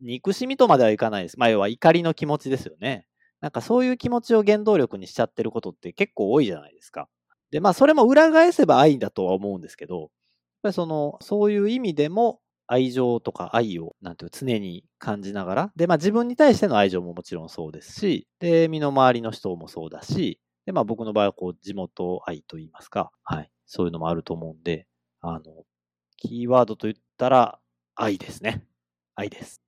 憎しみとまではいかないです。まあ、要は怒りの気持ちですよね。なんかそういう気持ちを原動力にしちゃってることって結構多いじゃないですか。で、まあそれも裏返せば愛だとは思うんですけど、やっぱりその、そういう意味でも愛情とか愛を、なんていう常に感じながら、で、まあ自分に対しての愛情ももちろんそうですし、で、身の回りの人もそうだし、で、まあ僕の場合はこう地元愛といいますか、はい、そういうのもあると思うんで、あの、キーワードと言ったら愛ですね。愛です。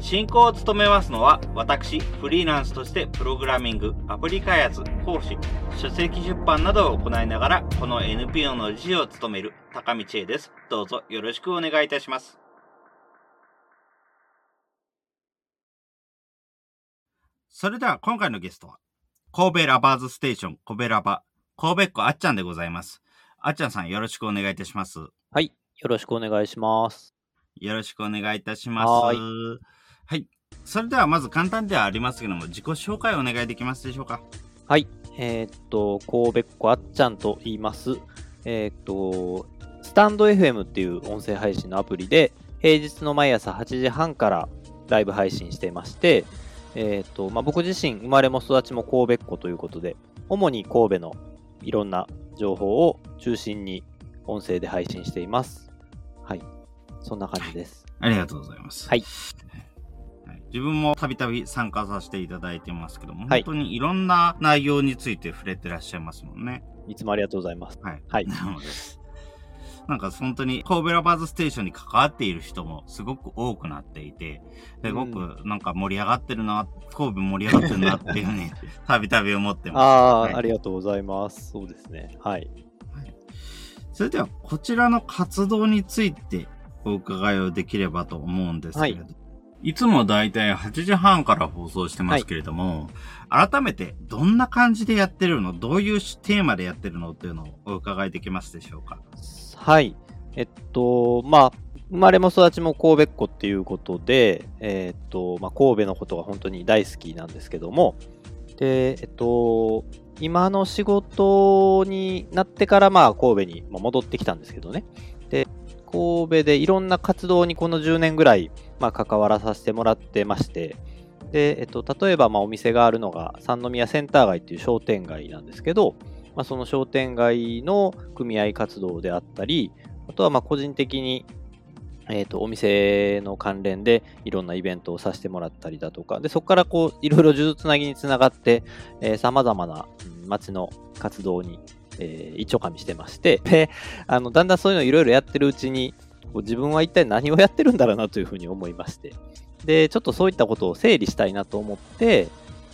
進行を務めますのは、私、フリーランスとしてプログラミング、アプリ開発、講師、書籍出版などを行いながら、この NPO の理事を務める高道恵です。どうぞよろしくお願いいたします。それでは今回のゲストは、神戸ラバーズステーション、神戸ラバ、神戸っ子あっちゃんでございます。あっちゃんさんよろしくお願いいたします。はい、よろしくお願いします。よろしくお願いいたします。はい。それではまず簡単ではありますけども、自己紹介をお願いできますでしょうか？はい。えー、っと、神戸っ子あっちゃんと言います。えー、っと、スタンド FM っていう音声配信のアプリで、平日の毎朝8時半からライブ配信していまして、えー、っと、まあ、僕自身、生まれも育ちも神戸っ子ということで、主に神戸のいろんな情報を中心に音声で配信しています。はい。そんな感じです。ありがとうございます。はい。自分もたびたび参加させていただいてますけども、はい、本当にいろんな内容について触れてらっしゃいますもんね。いつもありがとうございます。はい。はい。なので、なんか本当に神戸ラバーズステーションに関わっている人もすごく多くなっていて、すごくなんか盛り上がってるな、神戸盛り上がってるなっていうふうに たびたび思ってます。ああ、はい、ありがとうございます。そうですね。はい。はい、それではこちらの活動についてお伺いをできればと思うんですけれど、はいいつもだいたい8時半から放送してますけれども、はい、改めてどんな感じでやってるのどういうテーマでやってるのっていうのをお伺いできますでしょうか？はい。えっと、まあ、生まれも育ちも神戸っ子っていうことで、えっと、まあ、神戸のことが本当に大好きなんですけども、で、えっと、今の仕事になってから、まあ、神戸に戻ってきたんですけどね。で、神戸でいろんな活動にこの10年ぐらい、まあ、関わらさせてもらってまして、で、えっと、例えば、ま、お店があるのが三宮センター街っていう商店街なんですけど、まあ、その商店街の組合活動であったり、あとは、ま、個人的に、えっ、と、お店の関連でいろんなイベントをさせてもらったりだとか、で、そこからこう、いろいろ数珠つなぎにつながって、えー、様々な、街の活動にえー、一応加味してまして、で、あの、だんだんそういうのいろいろやってるうちに、自分は一体何をやってるんだろうなというふうに思いまして、で、ちょっとそういったことを整理したいなと思って、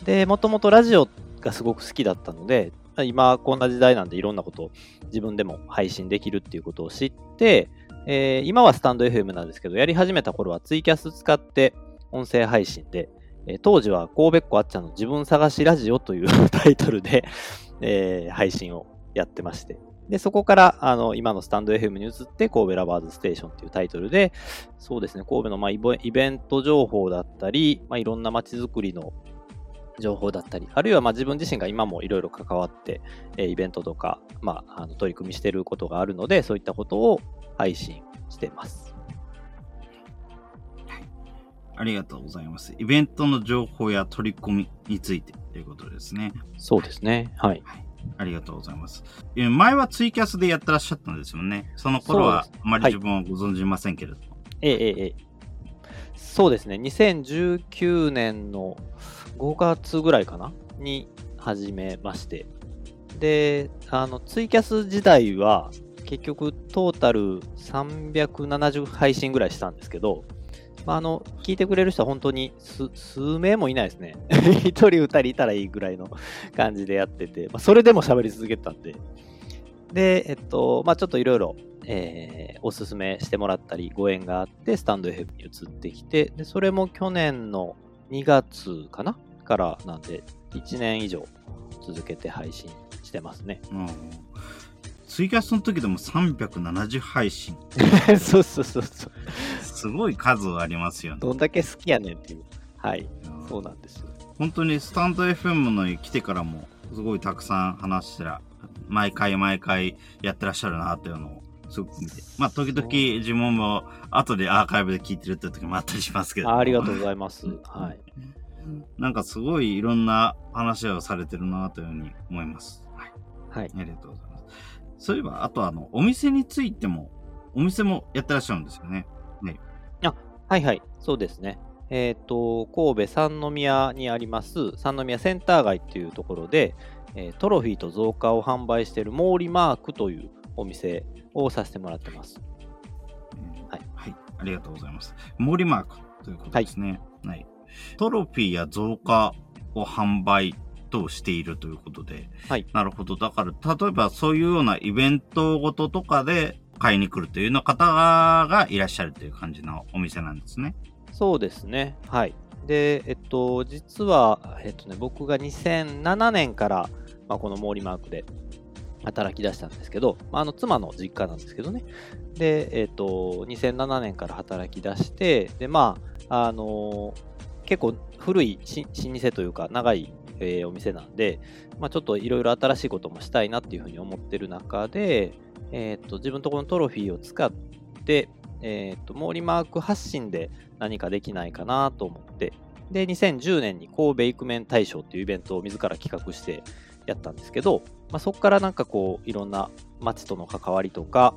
で、もともとラジオがすごく好きだったので、今こんな時代なんでいろんなことを自分でも配信できるっていうことを知って、えー、今はスタンド FM なんですけど、やり始めた頃はツイキャス使って音声配信で、えー、当時は神戸っ子あっちゃんの自分探しラジオという タイトルで、えー、配信をやってまして。で、そこから、あの、今のスタンド FM に移って、神戸ラバーズステーションっていうタイトルで、そうですね、神戸の、まあ、イベント情報だったり、まあ、いろんな街づくりの情報だったり、あるいはまあ自分自身が今もいろいろ関わって、えー、イベントとか、まあ、あの取り組みしていることがあるので、そういったことを配信しています。ありがとうございます。イベントの情報や取り組みについてということですね。そうですね。はい。はいありがとうございます。前はツイキャスでやってらっしゃったんですよね。その頃はあまり自分はご存じませんけれども。ええええ。そうですね。2019年の5月ぐらいかな？に始めまして。で、あの、ツイキャス時代は結局トータル370配信ぐらいしたんですけど、まあ、あの、聞いてくれる人は本当に数名もいないですね。一人二人いたらいいぐらいの感じでやってて、まあ、それでも喋り続けたんで。で、えっと、まあ、ちょっといろいろえーおすすめしてもらったり、ご縁があって、スタンド FM に移ってきて、で、それも去年の2月かな？からなんで、1年以上続けて配信してますね。うん。ツイキャスの時でも370配信。そうそうそうそう。すごい数ありますよね。どんだけ好きやねんっていう。はい。うんそうなんです。本当にスタンド FM のに来てからも、すごいたくさん話してら、毎回毎回やってらっしゃるなというのを、すごく見て。まあ、時々自分も後でアーカイブで聞いてるって時もあったりしますけど。あありがとうございます。はい。なんかすごいいろんな話をされてるなというふうに思います。はい。はい。ありがとうございます。そういえば、あとあの、お店についても、お店もやってらっしゃるんですよね。はいはい。そうですね。えっ、と、神戸三宮にあります、三宮センター街っていうところで、えートロフィーと増加を販売している毛利マークというお店をさせてもらってます。はいはい。ありがとうございます。森マークということですね。はい。トロフィーや増加を販売としているということで。はい。なるほど。だから、例えばそういうようなイベントごととかで買いに来るというような方がいらっしゃるという感じのお店なんですね。そうですね。はい。で、えっと、実は、えっとね、僕が2007年から、まあ、この毛利マークで働き出したんですけど、まあ、あの妻の実家なんですけどね。で、えっと、2007年から働き出して、で、まあ、あの結構古いし老舗というか、長い、えーお店なんで、まあ、ちょっといろいろ新しいこともしたいなっていうふうに思ってる中で、えっと、自分とこのトロフィーを使って、えっと、毛利マーク発信で何かできないかなと思って、で、2010年に神戸イクメン大賞っていうイベントを自ら企画してやったんですけど、まあ、そこからなんかこう、いろんな町との関わりとか、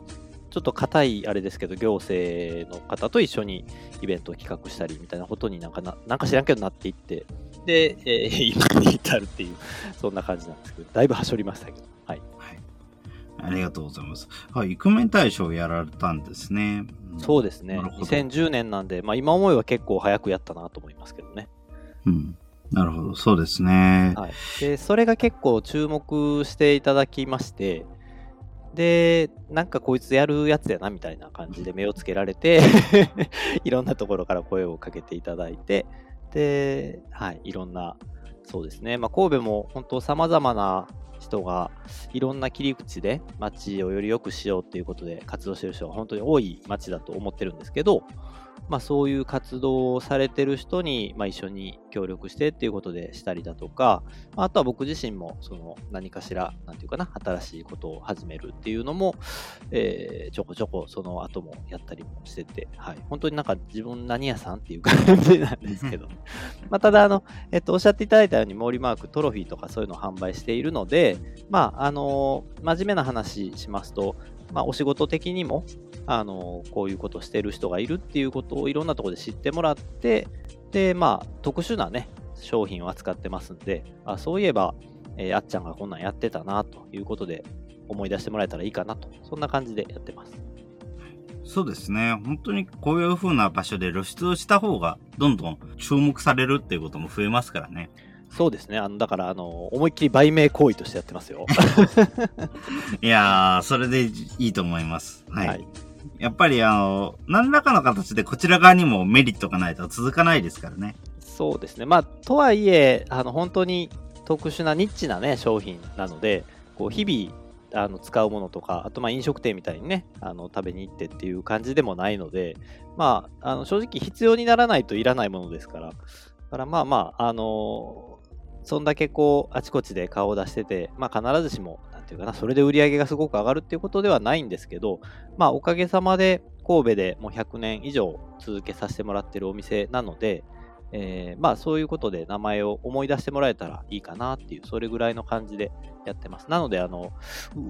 ちょっと硬いあれですけど、行政の方と一緒にイベントを企画したりみたいなことになんかな、なんか知らんけどなっていって、で、えー 今に至るっていう、そんな感じなんですけど、だいぶはしょりましたけど、はい。はい。ありがとうございます。はい。イクメン大賞をやられたんですね。そうですね。なるほど2010年なんで、まあ今思えば結構早くやったなと思いますけどね。うん。なるほど。そうですね。はい、でそれが結構注目していただきましてでなんかこいつやるやつやなみたいな感じで目をつけられて いろんなところから声をかけていただいてで、はい、いろんなそうですね、まあ、神戸も本当さまざまな人がいろんな切り口で街をより良くしようっていうことで活動してる人が本当に多い街だと思ってるんですけど、まあ、そういう活動をされてる人に、まあ、一緒に協力してっていうことでしたりだとか、まああとは僕自身もその何かしら、なんていうかな、新しいことを始めるっていうのも、えーちょこちょこその後もやったりもしてて、はい、本当になんか自分何屋さんっていう感じなんですけど、まあただあの、えっと、おっしゃっていただいたように、毛利マーク、トロフィーとかそういうのを販売しているので、まあ、あの真面目な話しますと、まあ、お仕事的にも、あのこういうことをしてる人がいるっていうことをいろんなところで知ってもらって、で、まあ、特殊なね、商品を扱ってますんで、あそういえば、えーあっちゃんがこんなんやってたなということで思い出してもらえたらいいかなと、そんな感じでやってます。そうですね。本当にこういう風な場所で露出をした方が、どんどん注目されるっていうことも増えますからね。そうですね。あのだから、あの思いっきり売名行為としてやってますよ。いやー、それでいいと思います。はい。はいやっぱりあの、何らかの形でこちら側にもメリットがないと続かないですからね。そうですね。まあ、とはいえ、あの本当に特殊なニッチなね、商品なので、こう日々あの使うものとか、あとま飲食店みたいにね、あの食べに行ってっていう感じでもないので、まあ、あの正直必要にならないといらないものですから、だからまあまあ、あのそんだけこう、あちこちで顔を出してて、まあ必ずしも、ていうかな、それで売り上げがすごく上がるっていうことではないんですけど、まあおかげさまで神戸でもう100年以上続けさせてもらってるお店なので、えーまあそういうことで名前を思い出してもらえたらいいかなっていう、それぐらいの感じでやってます。なので、あの、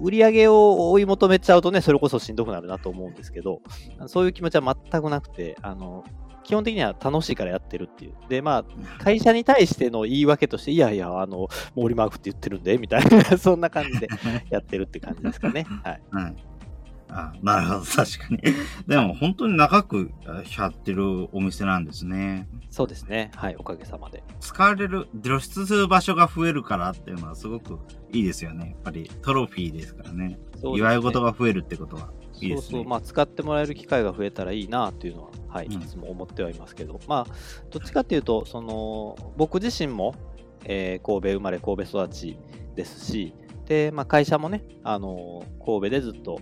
売り上げを追い求めちゃうとね、それこそしんどくなるなと思うんですけど、そういう気持ちは全くなくて、あの、基本的には楽しいからやってるっていう。で、まあ、会社に対しての言い訳として、いやいや、あの、毛利マークって言ってるんで、みたいな、そんな感じでやってるって感じですかね。はい。はい。あ、なるほど、確かに。でも本当に長くあやってるお店なんですね。そうですね。はい、おかげさまで。使われる、露出する場所が増えるからっていうのはすごくいいですよね。やっぱりトロフィーですからね。ね祝い事が増えるってことは。いいですねそうそう、まあ、使ってもらえる機会が増えたらいいなというのは、はい、うんいつも思ってはいますけど、まあ、どっちかっていうと、その、僕自身も、えー神戸生まれ、神戸育ちですし、で、まあ、会社もね、あの神戸でずっと、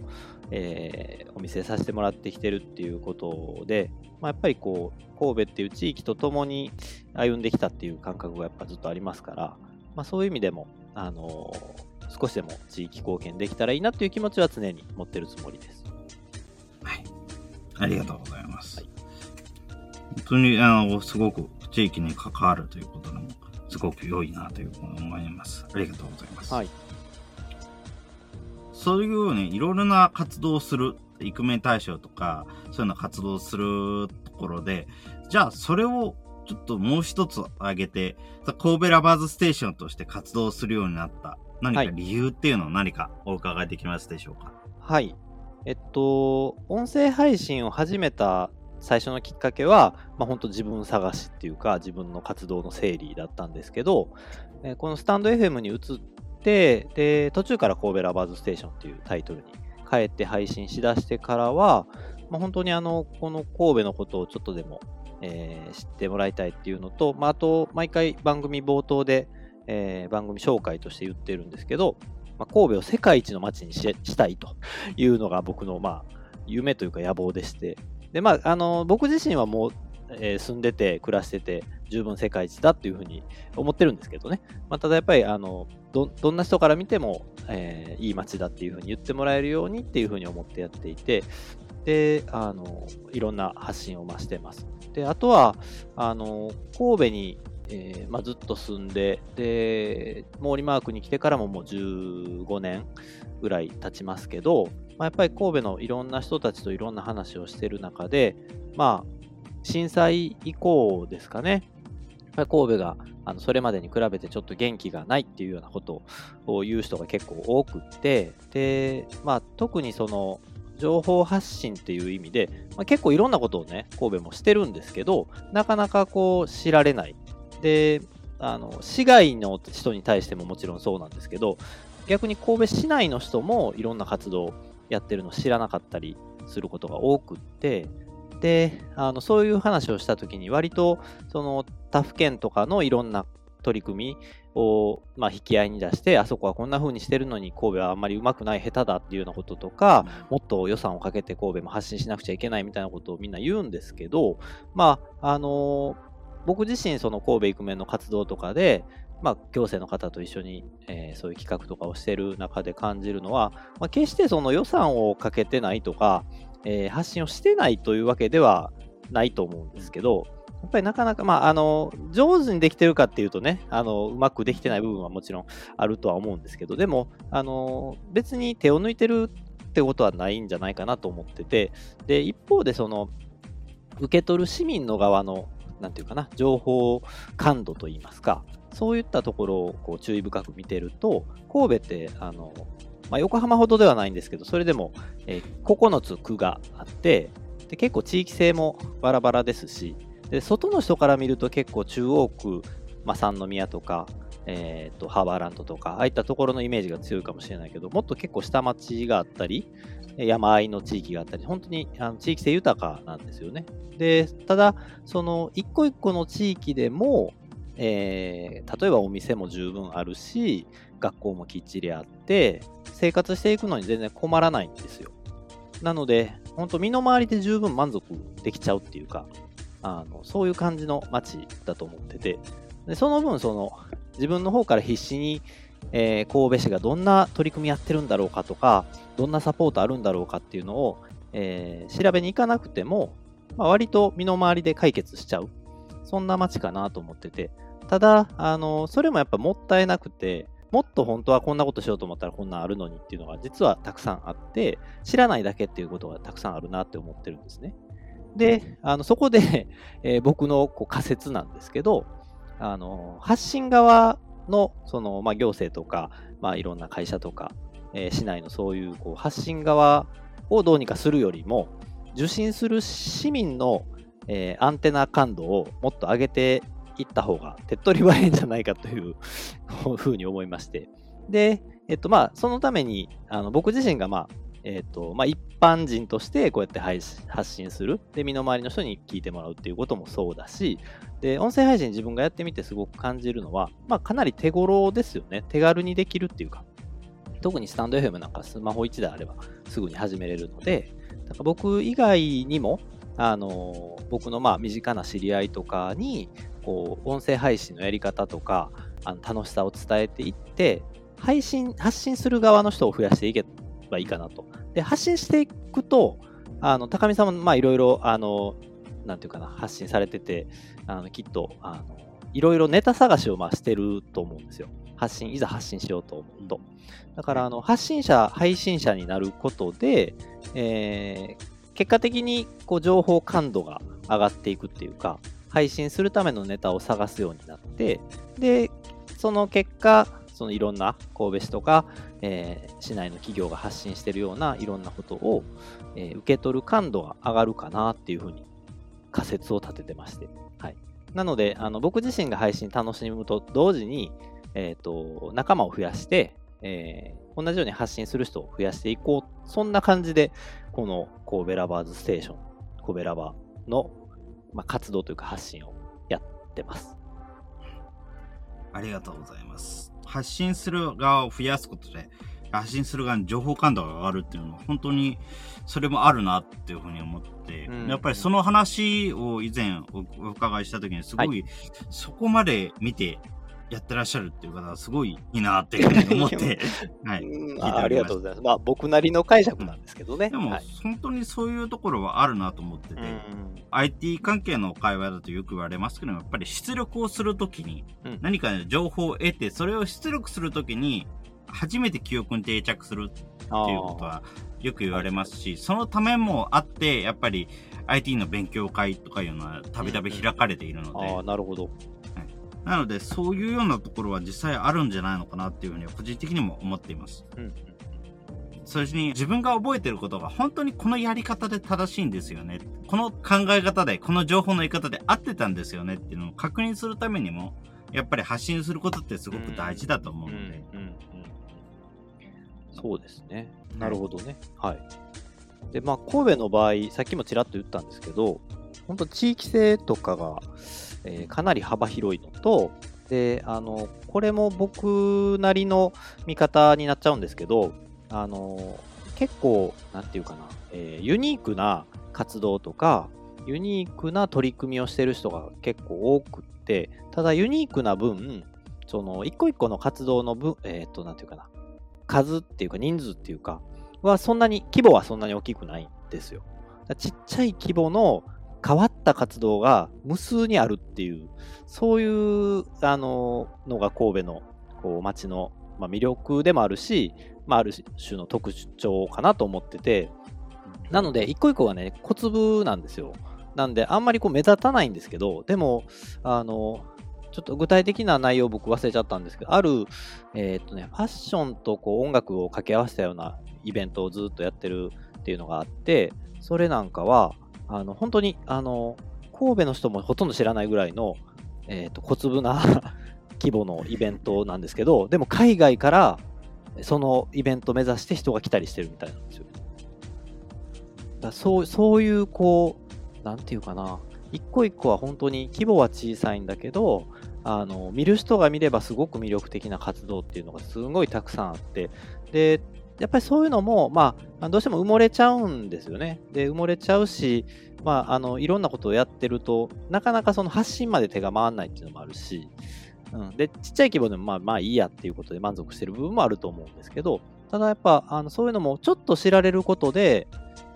えーお店させてもらってきてるっていうことで、まあ、やっぱりこう、神戸っていう地域とともに歩んできたっていう感覚がやっぱずっとありますから、まあ、そういう意味でも、あの少しでも地域貢献できたらいいなっていう気持ちは常に持ってるつもりです。はい。ありがとうございます。はい本当に、あの、すごく地域に関わるということでも、すごく良いなというふうに思います。ありがとうございます。はい。そういうようにいろいろな活動をする、イクメン大賞とか、そういうような活動をするところで、じゃあそれをちょっともう一つ挙げて、神戸ラバーズステーションとして活動するようになった何かはい理由っていうのを何かお伺いできますでしょうか、はい。えっと、音声配信を始めた最初のきっかけは、まあ、本当自分探しっていうか、自分の活動の整理だったんですけど、えーこのスタンド FM に移って、で、途中から神戸ラバーズステーションっていうタイトルに変えて配信しだしてからは、まあ、本当にあの、この神戸のことをちょっとでも、えー知ってもらいたいっていうのと、まあ、あと、毎回番組冒頭で、えー番組紹介として言ってるんですけど、まあ、神戸を世界一の街にししたいというのが僕の、まあ、夢というか野望でして、で、まあ、あの、僕自身はもう、えー住んでて、暮らしてて、十分世界一だっていうふうに思ってるんですけどね。まあ、ただやっぱり、あの、ど、どんな人から見ても、えーいい街だっていうふうに言ってもらえるようにっていうふうに思ってやっていて、で、あの、いろんな発信を増してます。で、あとは、あの、神戸に、えーまあ、ずっと住んで、で、毛利マークに来てからももう15年ぐらい経ちますけど、まあ、やっぱり神戸のいろんな人たちといろんな話をしてる中で、まあ、震災以降ですかね、やっぱり神戸があのそれまでに比べてちょっと元気がないっていうようなことを言う人が結構多くって、で、まあ、特にその、情報発信っていう意味で、まあ、結構いろんなことをね、神戸もしてるんですけど、なかなかこう知られない。で、あの、市外の人に対してももちろんそうなんですけど、逆に神戸市内の人もいろんな活動やってるの知らなかったりすることが多くって、で、あの、そういう話をしたときに割と、その他府県とかのいろんな取り組みを、まあ、引き合いに出して、あそこはこんな風にしてるのに神戸はあんまりうまくない下手だっていうようなこととか、もっと予算をかけて神戸も発信しなくちゃいけないみたいなことをみんな言うんですけど、まあ、あの僕自身、その神戸イクメンの活動とかで、まあ、行政の方と一緒に、えーそういう企画とかをしてる中で感じるのは、まあ、決してその予算をかけてないとか、えー発信をしてないというわけではないと思うんですけど、やっぱりなかなか、まあ、あの、上手にできてるかっていうとね、あの、うまくできてない部分はもちろんあるとは思うんですけど、でも、あの、別に手を抜いてるってことはないんじゃないかなと思ってて、で、一方でその、受け取る市民の側の、なんていうかな、情報感度といいますか、そういったところをこう注意深く見てると、神戸って、あの、まあ、横浜ほどではないんですけど、それでも、えー9つ区があってで、結構地域性もバラバラですし、で外の人から見ると結構中央区、まあ、三宮とか、えーとハーバーランドとか、ああいったところのイメージが強いかもしれないけど、もっと結構下町があったり、山あいの地域があったり、本当にあの地域性豊かなんですよね。で、ただ、その一個一個の地域でも、えー例えばお店も十分あるし、学校もきっちりあって、生活していくのに全然困らないんですよ。なので、本当身の回りで十分満足できちゃうっていうか、あのそういう感じの街だと思ってて、でその分、その自分の方から必死に、えー神戸市がどんな取り組みやってるんだろうかとか、どんなサポートあるんだろうかっていうのを、えー調べに行かなくても、まあ、割と身の回りで解決しちゃう。そんな街かなと思ってて。ただ、あの、それもやっぱもったいなくて、もっと本当はこんなことしようと思ったらこんなんあるのにっていうのが実はたくさんあって、知らないだけっていうことがたくさんあるなって思ってるんですね。で、あのそこで、えー僕のこう仮説なんですけど、あの発信側のその、まあ、行政とか、まあ、いろんな会社とか、えー市内のそういうこう発信側をどうにかするよりも、受信する市民の、えーアンテナ感度をもっと上げていった方が手っ取り早いんじゃないかという ふうに思いまして。で、えっとまあ、そのために、あの僕自身がまあ、えっ、と、まあ、一般人としてこうやって配信発信する。で、身の回りの人に聞いてもらうっていうこともそうだし、で、音声配信自分がやってみてすごく感じるのは、まあ、かなり手頃ですよね。手軽にできるっていうか、特にスタンド FM なんかスマホ1台あればすぐに始めれるので、だから僕以外にも、あの僕のまあ身近な知り合いとかにこう音声配信のやり方とかあの楽しさを伝えていって配信発信する側の人を増やしていけばいいかなと。で発信していくとあの高見さんもまあいろいろあのなんていうかな発信されててあのきっとあのいろいろネタ探しをまあしてると思うんですよ。発信、いざ発信しようと思うと。だから、あの、発信者、配信者になることで、えー、結果的に、こう、情報感度が上がっていくっていうか、配信するためのネタを探すようになって、で、その結果、そのいろんな神戸市とか、えー、市内の企業が発信しているようないろんなことを、えー、受け取る感度が上がるかなっていうふうに仮説を立ててまして。はい。なので、あの僕自身が配信楽しむと同時に、えっ、ー、と、仲間を増やして、えー、同じように発信する人を増やしていこう。そんな感じで、この神戸ラバーズステーション、神戸ラバーの、まあ、活動というか発信をやってます。ありがとうございます。発信する側を増やすことで、発信する側に情報感度が上がるっていうのは、本当にそれもあるなっていうふうに思って、うん、やっぱりその話を以前お伺いした時に、すごい、そこまで見てやってらっしゃるっていう方はすごいいいなっていうふうに思って、はい、あありがとうございます。まあ僕なりの解釈なんですけどね。でも、はい、本当にそういうところはあるなと思ってて、IT 関係の会話だとよく言われますけどやっぱり出力をするときに、何か、ね、情報を得て、それを出力するときに、初めて記憶に定着するっていうことはよく言われますし、そのためもあって、やっぱり IT の勉強会とかいうのはたびたび開かれているので、ああ、なるほど。なので、そういうようなところは実際あるんじゃないのかなっていうふうに個人的にも思っています。うん。それに自分が覚えてることが本当にこのやり方で正しいんですよね。この考え方で、この情報の言い方で合ってたんですよねっていうのを確認するためにも、やっぱり発信することってすごく大事だと思うので。うんうんうんそうですね。なるほどね。はい。で、まあ、神戸の場合、さっきもちらっと言ったんですけど、本当地域性とかが、えー、かなり幅広いのと、で、あの、これも僕なりの見方になっちゃうんですけど、あの、結構、なんていうかな、えー、ユニークな活動とか、ユニークな取り組みをしてる人が結構多くって、ただユニークな分、その一個一個の活動の分、えっ、と、なんていうかな、数っていうか人数っていうか、はそんなに、規模はそんなに大きくないんですよ。ちっちゃい規模の変わった活動が無数にあるっていう、そういうあののが神戸のこう街の、まあ、魅力でもあるし、まあ、ある種の特徴かなと思ってて、なので、一個一個がね、小粒なんですよ。なんで、あんまりこう目立たないんですけど、でも、あの、ちょっと具体的な内容僕忘れちゃったんですけど、ある、えー、っとね、ファッションとこう音楽を掛け合わせたようなイベントをずっとやってるっていうのがあって、それなんかは、あの、本当に、あの、神戸の人もほとんど知らないぐらいの、えー、と、小粒な 規模のイベントなんですけど、でも海外からそのイベント目指して人が来たりしてるみたいなんですよ。だそうそういう、こう、なんていうかな、一個一個は本当に規模は小さいんだけど、あの見る人が見ればすごく魅力的な活動っていうのがすごいたくさんあって、で、やっぱりそういうのも、まあ、どうしても埋もれちゃうんですよね。で、埋もれちゃうし、まあ、あの、いろんなことをやってると、なかなかその発信まで手が回らないっていうのもあるし、うん、で、ちっちゃい規模でもまあまあいいやっていうことで満足してる部分もあると思うんですけど、ただやっぱ、あのそういうのもちょっと知られることで、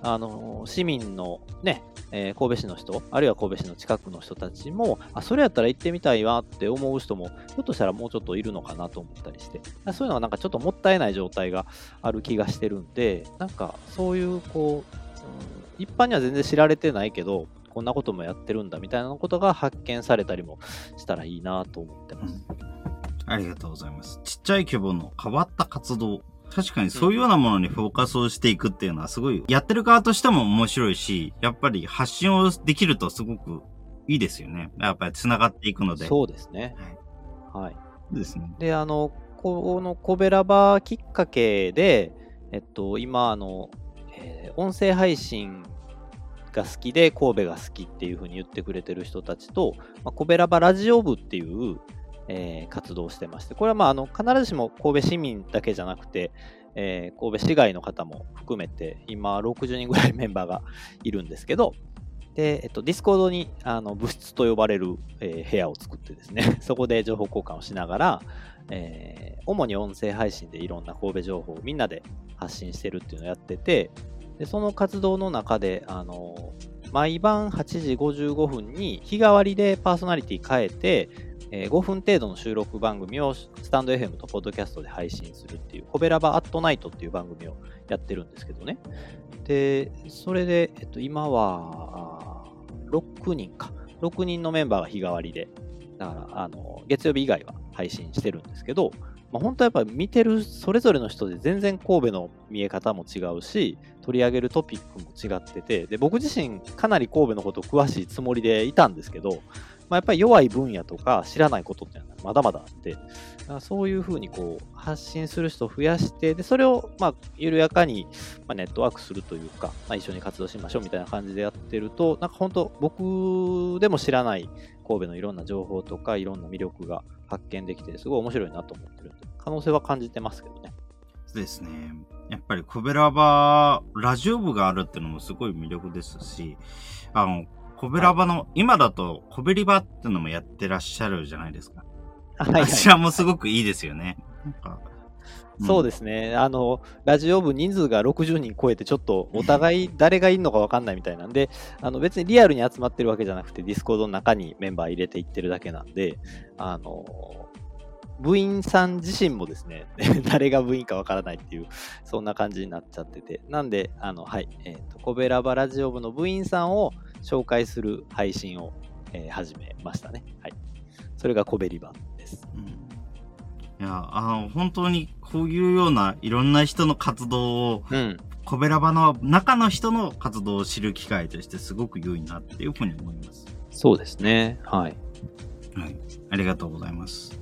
あの、市民のね、えー、神戸市の人、あるいは神戸市の近くの人たちも、あ、それやったら行ってみたいわって思う人も、ひょっとしたらもうちょっといるのかなと思ったりして、そういうのはなんかちょっともったいない状態がある気がしてるんで、なんかそういう、こう、一般には全然知られてないけど、こんなこともやってるんだみたいなことが発見されたりもしたらいいなと思ってます。ありがとうございます。ちっちゃい規模の変わった活動確かにそういうようなものにフォーカスをしていくっていうのはすごい、やってる側としても面白いし、やっぱり発信をできるとすごくいいですよね。やっぱり繋がっていくので。そうですね。はい。はい、ですね。で、あの、このコベラバーきっかけで、えっと、今、あの、えー、音声配信が好きで神戸が好きっていうふうに言ってくれてる人たちと、まあ、コベラバラジオ部っていう、えー、活動してまして、これはまああの必ずしも神戸市民だけじゃなくて、えー、神戸市外の方も含めて、今60人ぐらいメンバーがいるんですけど、で、えっと、ディスコードにあの部室と呼ばれる、えー、部屋を作ってですね、そこで情報交換をしながら、えー、主に音声配信でいろんな神戸情報をみんなで発信してるっていうのをやってて、でその活動の中で、あの毎晩8時55分に日替わりでパーソナリティ変えて、えー、5分程度の収録番組をスタンド FM とポッドキャストで配信するっていう、コベラバアットナイトっていう番組をやってるんですけどね。で、それで、えっと、今は、6人か。6人のメンバーが日替わりで、だから、あの、月曜日以外は配信してるんですけど、まあ、本当はやっぱ見てるそれぞれの人で全然神戸の見え方も違うし、取り上げるトピックも違ってて、で僕自身かなり神戸のこと詳しいつもりでいたんですけど、まあ、やっぱり弱い分野とか知らないことっていうのはまだまだあって、そういうふうにこう発信する人を増やして、でそれをまあ緩やかにまネットワークするというか、まあ、一緒に活動しましょうみたいな感じでやってると、なんか本当、僕でも知らない神戸のいろんな情報とか、いろんな魅力が発見できて、すごい面白いなと思ってる可能性は感じてますけどね。そうですね。やっぱりコベラバラジオ部があるっていうのもすごい魅力ですし、あの、コベラバの、はい、今だとコベリバっていうのもやってらっしゃるじゃないですか。はい、はい、あちらもすごくいいですよね。なんか。そうですね、あのラジオ部人数が60人超えて、ちょっとお互い誰がいるのか分かんないみたいなんで、あの別にリアルに集まってるわけじゃなくて、ディスコードの中にメンバー入れていってるだけなんで、あの部員さん自身もですね、誰が部員かわからないっていう、そんな感じになっちゃってて、なんで、あの、はい、えっ、ー、と、コベラバラジオ部の部員さんを紹介する配信を、えー、始めましたね。はい。それがコベリバです。うん、いや、あの、本当にこういうようないろんな人の活動を、うん、コベラバの中の人の活動を知る機会としてすごく良いなっていうふうに思います。そうですね。はい。はい。ありがとうございます。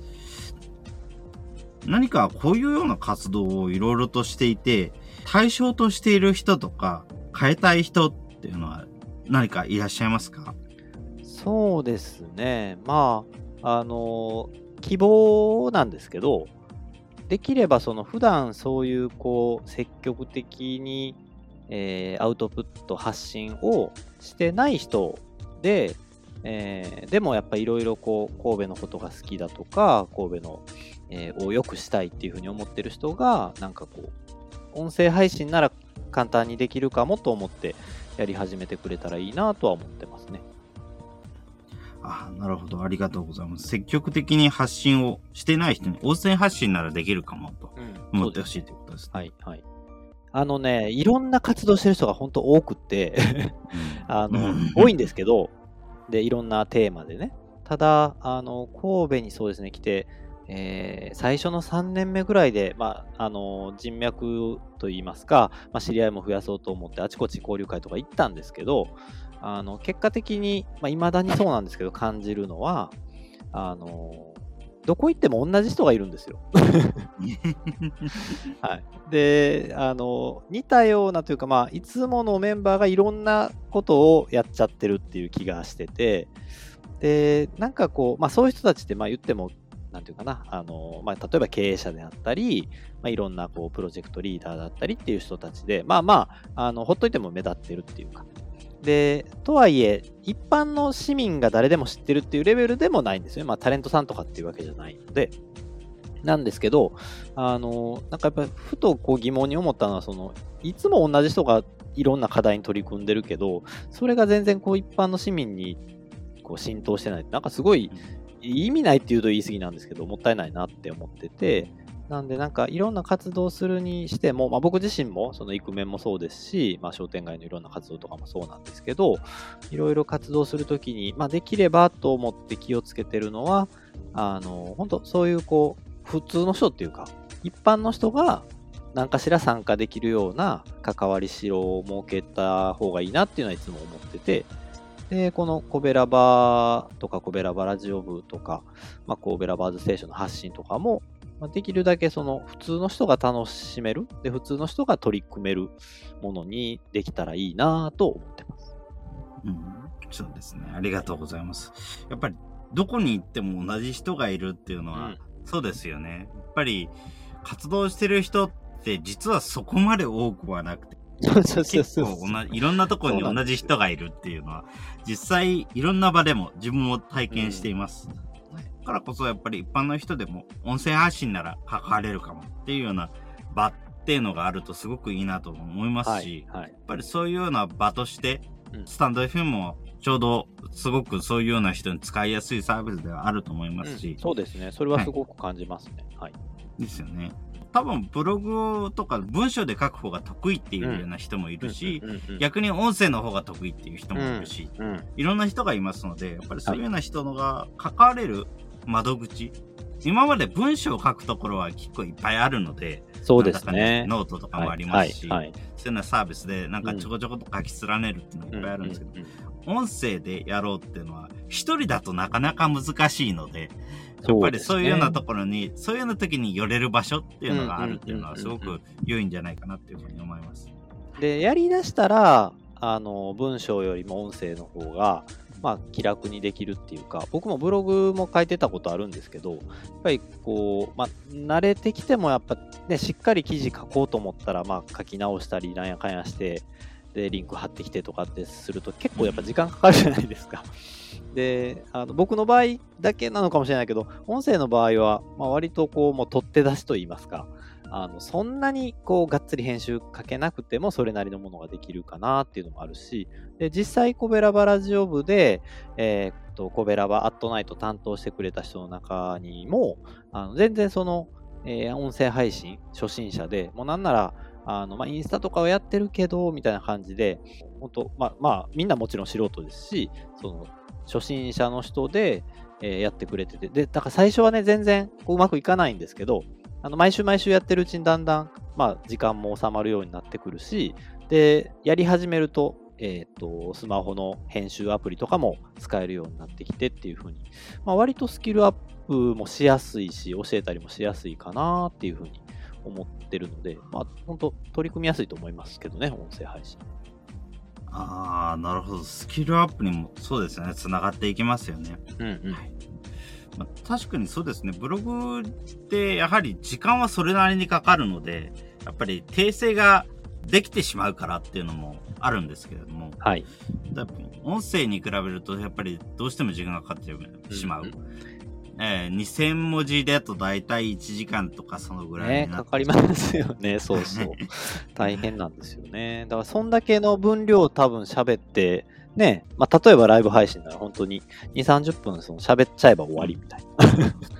何かこういうような活動をいろいろとしていて、対象としている人とか、変えたい人っていうのは何かいらっしゃいますか？そうですね。まあ、あの、希望なんですけど、できればその普段そういうこう積極的に、えー、アウトプット発信をしてない人で、えー、でもやっぱいろいろこう神戸のことが好きだとか神戸の、えー、を良くしたいっていうふうに思ってる人がなんかこう音声配信なら簡単にできるかもと思ってやり始めてくれたらいいなとは思ってますね。あなるほど。ありがとうございます。積極的に発信をしてない人に、音声発信ならできるかもと思ってほしいということです、ねうん、はい、はい。あのね、いろんな活動してる人が本当多くって あの、多いんですけど、で、いろんなテーマでね。ただ、あの、神戸にそうですね、来て、えー、最初の3年目ぐらいで、まあ、あの人脈といいますか、まあ、知り合いも増やそうと思ってあちこち交流会とか行ったんですけどあの結果的に、まあ、未だにそうなんですけど感じるのはあのどこ行っても同じ人がいるんですよ。はい、であの似たようなというか、まあ、いつものメンバーがいろんなことをやっちゃってるっていう気がしててでなんかこう、まあ、そういう人たちってまあ言ってもなんていうかな、あのまあ、例えば経営者であったり、まあ、いろんなこうプロジェクトリーダーだったりっていう人たちで、まあまあ、あのほっといても目立ってるっていうか、で、とはいえ、一般の市民が誰でも知ってるっていうレベルでもないんですよ。まあ、タレントさんとかっていうわけじゃないので。なんですけど、あの、なんかやっぱふとこう疑問に思ったのは、その、いつも同じ人がいろんな課題に取り組んでるけど、それが全然こう一般の市民にこう浸透してない。なんかすごい意味ないっていうと言い過ぎなんですけど、もったいないなって思ってて、なんでなんかいろんな活動するにしても、まあ、僕自身もそのイクメンもそうですし、まあ、商店街のいろんな活動とかもそうなんですけど、いろいろ活動するときに、まあ、できればと思って気をつけてるのは、あの、本当そういうこう、普通の人っていうか、一般の人が何かしら参加できるような関わりしろを設けた方がいいなっていうのはいつも思ってて、で、このコベラバとかコベラバラジオ部とか、まあ、コベラバーズステーションの発信とかも、まあ、できるだけその普通の人が楽しめる、で、普通の人が取り組めるものにできたらいいなと思ってます。うん、そうですね。ありがとうございます。やっぱり、どこに行っても同じ人がいるっていうのは、うんそうですよね。やっぱり、活動してる人って実はそこまで多くはなくて、そうそうそう結そう構同じ、いろんなところに同じ人がいるっていうのは、実際いろんな場でも自分も体験しています。だからこそやっぱり一般の人でも音声発信なら関われるかもっていうような場っていうのがあるとすごくいいなと思いますし、はい。はい。やっぱりそういうような場としてうん、スタンド FM もちょうどすごくそういうような人に使いやすいサービスではあると思いますしうん、そうですね。それはすごく感じますね。はい。ですよね。多分ブログとか文章で書く方が得意っていうような人もいるし、逆に音声の方が得意っていう人もいるし、うん。いろんな人がいますので、やっぱりそういうような人のが関われる窓口、今まで文章を書くところは結構いっぱいあるので、そうですなんだかね。ノートとかもありますし、はい。はいそういうようなサービスでなんかちょこちょこと書き連ねるっていうのがいっぱいあるんですけど、うんうんうん音声でやろうっていうのは、一人だとなかなか難しいので、やっぱりそういうようなところに、そういうような時に寄れる場所っていうのがあるっていうのはすごく良いんじゃないかなっていうふうに思います。で、やりだしたら、あの、文章よりも音声の方が、まあ、気楽にできるっていうか、僕もブログも書いてたことあるんですけど、やっぱりこう、まあ、慣れてきてもやっぱね、しっかり記事書こうと思ったら、まあ、書き直したり、なんやかんやして、で、リンク貼ってきてとかってすると結構やっぱ時間かかるじゃないですか。で、あの僕の場合だけなのかもしれないけど、音声の場合は、まあ、割とこう、もう取って出しと言いますか、あのそんなにこうがっつり編集かけなくてもそれなりのものができるかなっていうのもあるし、で実際コベラバラジオ部で、えーっとコベラバアットナイト担当してくれた人の中にも、あの全然その、えー音声配信初心者で、もうなんなら、あのまあ、インスタとかはやってるけど、みたいな感じで、本当まあ、まあ、みんなもちろん素人ですし、その初心者の人で、えーやってくれてて、で、だから最初はね、全然こううまくいかないんですけど、あの毎週毎週やってるうちにだんだん、まあ、時間も収まるようになってくるし、で、やり始めると、えっ、と、スマホの編集アプリとかも使えるようになってきてっていう風に、まあ、割とスキルアップもしやすいし、教えたりもしやすいかなっていう風に思ってるので、まあ、本当取り組みやすいと思いますけどね、音声配信。ああ、なるほど。スキルアップにもそうですよね。繋がっていきますよね。うんうん。まあ、確かにそうですね。ブログってやはり時間はそれなりにかかるので、やっぱり訂正ができてしまうからっていうのもあるんですけれども、はい。多分音声に比べるとやっぱりどうしても時間がかかってしまう。うんえー2000文字だと大体1時間とかそのぐらいね、かかりますよね、そうそう。大変なんですよね。だから、そんだけの分量多分喋って、ね、まあ、例えばライブ配信なら本当に2、30分その喋っちゃえば終わりみたいな。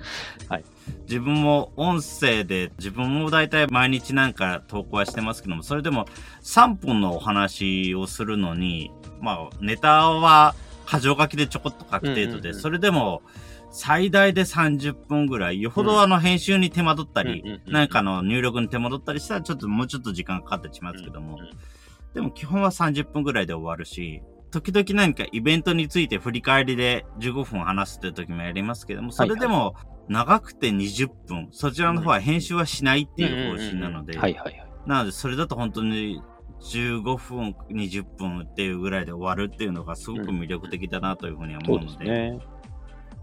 自分も音声で自分も大体毎日なんか投稿はしてますけども、それでも3分のお話をするのに、まあネタは箇条書きでちょこっと書く程度で、うんうんうんそれでも最大で30分ぐらい、よほどあの編集に手間取ったり、うんうんうんなんかの入力に手間取ったりしたらちょっともうちょっと時間かかってしまうんですけども、でも基本は30分ぐらいで終わるし、時々何かイベントについて振り返りで15分話すっていう時もやりますけども、それでも長くて20分、そちらの方は編集はしないっていう方針なので。なのでそれだと本当に15分、20分っていうぐらいで終わるっていうのがすごく魅力的だなというふうに思うので、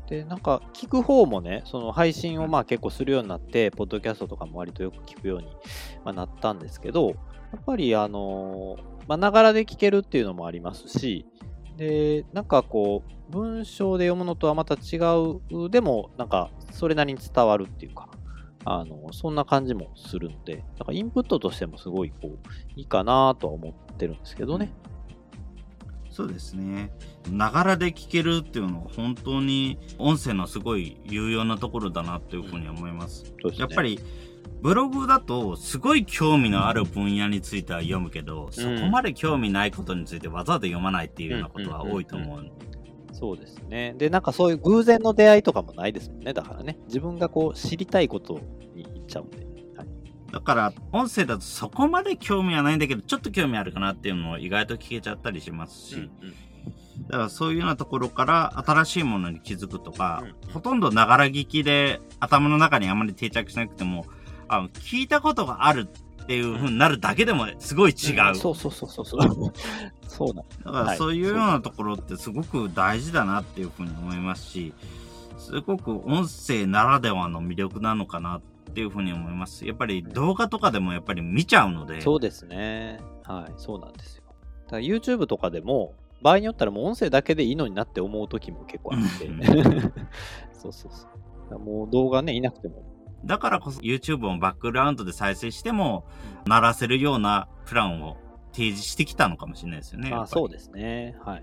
でなんか、聞く方もね、その配信をまあ結構するようになって、ポッドキャストとかも割とよく聞くように、まあ、なったんですけど、やっぱり、あのーまあ、ながらで聞けるっていうのもありますし、で、なんかこう、文章で読むのとはまた違う、でも、なんか、それなりに伝わるっていうか、あの、そんな感じもするので、なんかインプットとしてもすごい、こう、いいかなとは思ってるんですけどね。そうですね。ながらで聞けるっていうのは本当に音声のすごい有用なところだなというふうに思います。そうですねやっぱりブログだとすごい興味のある分野については読むけど、そこまで興味ないことについてわざわざ読まないっていうようなことは多いと思う。そうですね。で、なんかそういう偶然の出会いとかもないですもんね。だからね。自分がこう知りたいことに行っちゃうんで。はい、だから音声だとそこまで興味はないんだけど、ちょっと興味あるかなっていうのを意外と聞けちゃったりしますし、だからそういうようなところから新しいものに気づくとか、うん。ほとんどながら聞きで頭の中にあまり定着しなくても、あの聞いたことがあるっていう風になるだけでもすごい違う。そうそうそうそうそう。そう。なんだからそういうようなところってすごく大事だなっていうふうに思いますし、すごく音声ならではの魅力なのかなっていうふうに思います。やっぱり動画とかでもやっぱり見ちゃうので。そうですね。はい、そうなんですよ。だから YouTube とかでも、場合によったらもう音声だけでいいのになって思う時も結構あってうん。そうそうそう。もう動画ね、いなくても。だからこそ YouTube をバックグラウンドで再生しても、鳴らせるようなプランを提示してきたのかもしれないですよね。あそうですね。はい。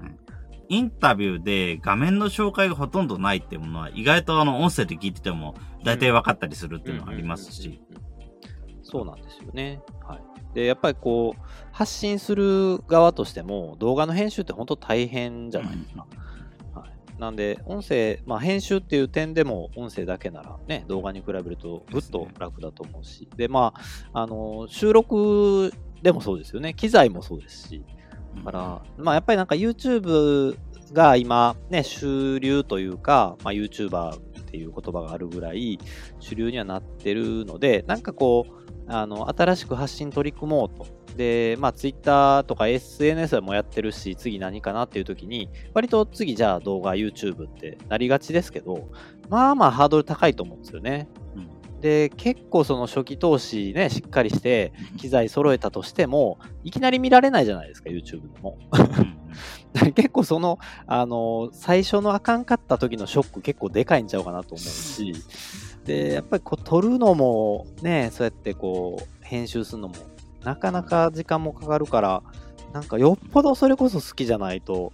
インタビューで画面の紹介がほとんどないっていうものは、意外とあの音声で聞いてても大体分かったりするっていうのはありますし。そうなんですよね。はい。で、やっぱりこう、発信する側としても、動画の編集って本当大変じゃないですか。はい、なんで、音声、まあ、編集っていう点でも、音声だけならね、動画に比べるとぐっと楽だと思うし、で、まあ、あの、収録でもそうですよね。機材もそうですし。から、まあ、やっぱりなんか YouTube が今、ね、主流というか、まあ、YouTuber っていう言葉があるぐらい主流にはなってるので、なんかこう、あの、新しく発信取り組もうと。で、まあ、Twitter とか SNS もやってるし、次何かなっていう時に、割と次じゃあ動画 YouTube ってなりがちですけど、まあまあハードル高いと思うんですよね。うんで、結構その初期投資ね、しっかりして、機材揃えたとしても、いきなり見られないじゃないですか、YouTube でも。結構その、あの、最初のあかんかった時のショック結構でかいんちゃうかなと思うし、で、やっぱりこう撮るのもね、そうやってこう、編集するのも、なかなか時間もかかるから、なんかよっぽどそれこそ好きじゃないと、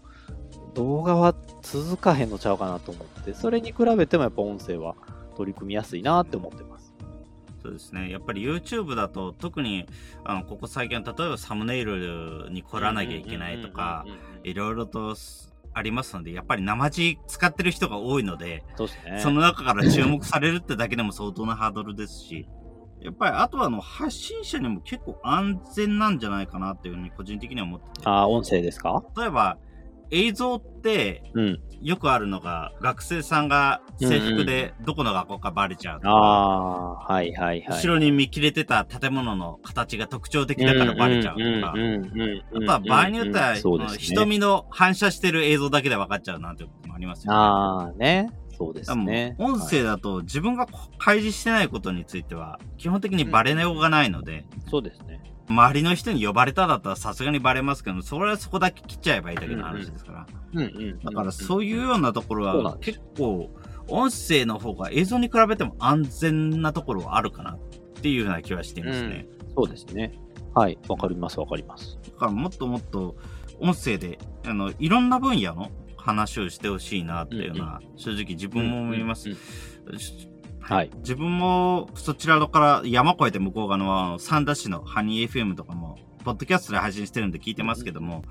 動画は続かへんのちゃうかなと思って、それに比べてもやっぱ音声は取り組みやすいなって思ってます。そうですね。やっぱり YouTube だと特にあのここ最近例えばサムネイルに凝らなきゃいけないとかいろいろとありますのでやっぱり生地使ってる人が多いので、ね。その中から注目されるってだけでも相当なハードルですしやっぱりあとはあの発信者にも結構安全なんじゃないかなっていうふうに個人的には思っててああ、音声ですか？例えば映像ってうん。よくあるのが学生さんが制服でどこの学校かバレちゃうとか、ああー、はいはいはい。後ろに見切れてた建物の形が特徴的だからバレちゃうとか、うんうんうんうんあとは場合によっては、そうですね瞳の反射してる映像だけで分かっちゃうなんてこともありますよね。ああ、ね。そうですね。音声だと自分が開示してないことについては基本的にバレようがないので、そうですね。周りの人に呼ばれただったらさすがにバレますけど、それはそこだけ切っちゃえばいいだけの話ですから。うんうん。だからそういうようなところは結構音声の方が映像に比べても安全なところはあるかなっていうような気はしていますね。そうですね。はい。わかりますわかります。だからもっともっと音声であのいろんな分野の話をしてほしいなっていうのは、正直自分も思います。うんはい。自分もそちらから山越えて向こう側の三田市のハニー FM とかも、ポッドキャストで配信してるんで聞いてますけども、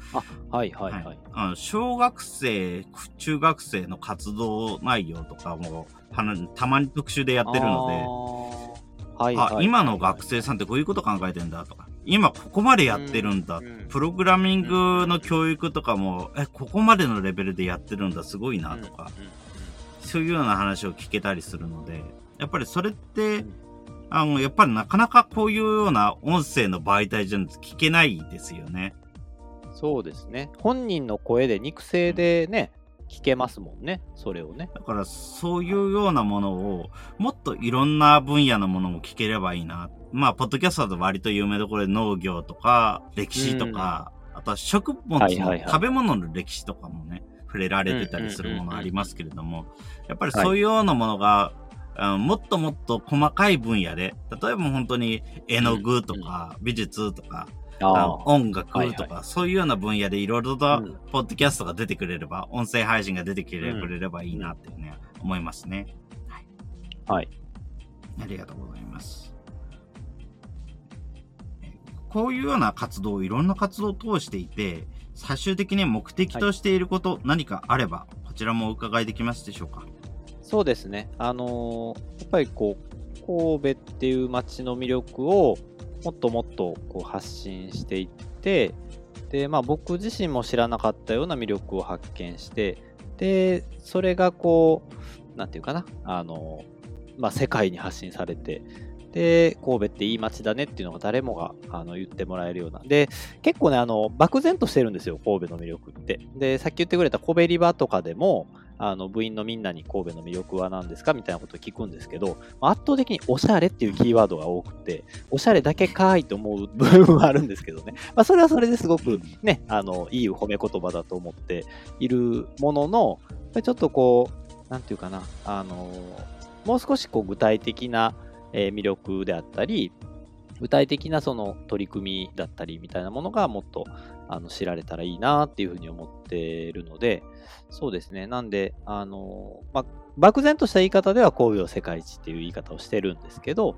はいはいはい。あの小学生、中学生の活動内容とかも、たまに特集でやってるので、はいはい。あ、今の学生さんってこういうこと考えてんだとか、今ここまでやってるんだ、うんうん。プログラミングの教育とかも、え、ここまでのレベルでやってるんだ、すごいなとか、うんうん。そういうような話を聞けたりするので、やっぱりそれって、うんあの、やっぱりなかなかこういうような音声の媒体じゃ聞けないですよね。そうですね。本人の声で肉声でね、聞けますもんね。それをね。だからそういうようなものを、もっといろんな分野のものも聞ければいいな。まあ、ポッドキャストだと割と有名どころで農業とか、歴史とか、あとは食物の、食べ物の歴史とかもね、触れられてたりするものありますけれども、やっぱりそういうようなものが、あのもっともっと細かい分野で、例えば本当に絵の具とか、美術とか、音楽とか、はいはそういうような分野でいろいろあ。とうんポッドキャストが出てくれれば、音声配信が出てくれればいいなっていうね、思いますね。はい。ありがとうございます。えこういうような活動、いろんな活動を通していて、最終的に目的としていること、何かあれば、こちらもお伺いできますでしょうか？そうですね。あのーやっぱりこう、神戸っていう街の魅力をもっともっとこう発信していって、で、まあ、僕自身も知らなかったような魅力を発見して、で、それがこう、なんていうかな、あの、まあ、世界に発信されて、で、神戸っていい街だねっていうのが誰もがあの言ってもらえるような。で、結構ね、あの、漠然としてるんですよ、神戸の魅力って。で、さっき言ってくれた神戸リバとかでも、あの、部員のみんなに神戸の魅力は何ですかみたいなことを聞くんですけど、まあ圧倒的におしゃれっていうキーワードが多くて、おしゃれだけかーいと思う部分はあるんですけどね。まあ、それはそれですごくね、あの、いい褒め言葉だと思っているものの、ちょっとこう、なんていうかな、あの、もう少しこう具体的な、えー魅力であったり、具体的なその取り組みだったりみたいなものがもっとあの知られたらいいなっていうふうに思ってるので、そうですね。なんで、あの、ま、漠然とした言い方では神戸を世界一っていう言い方をしてるんですけど、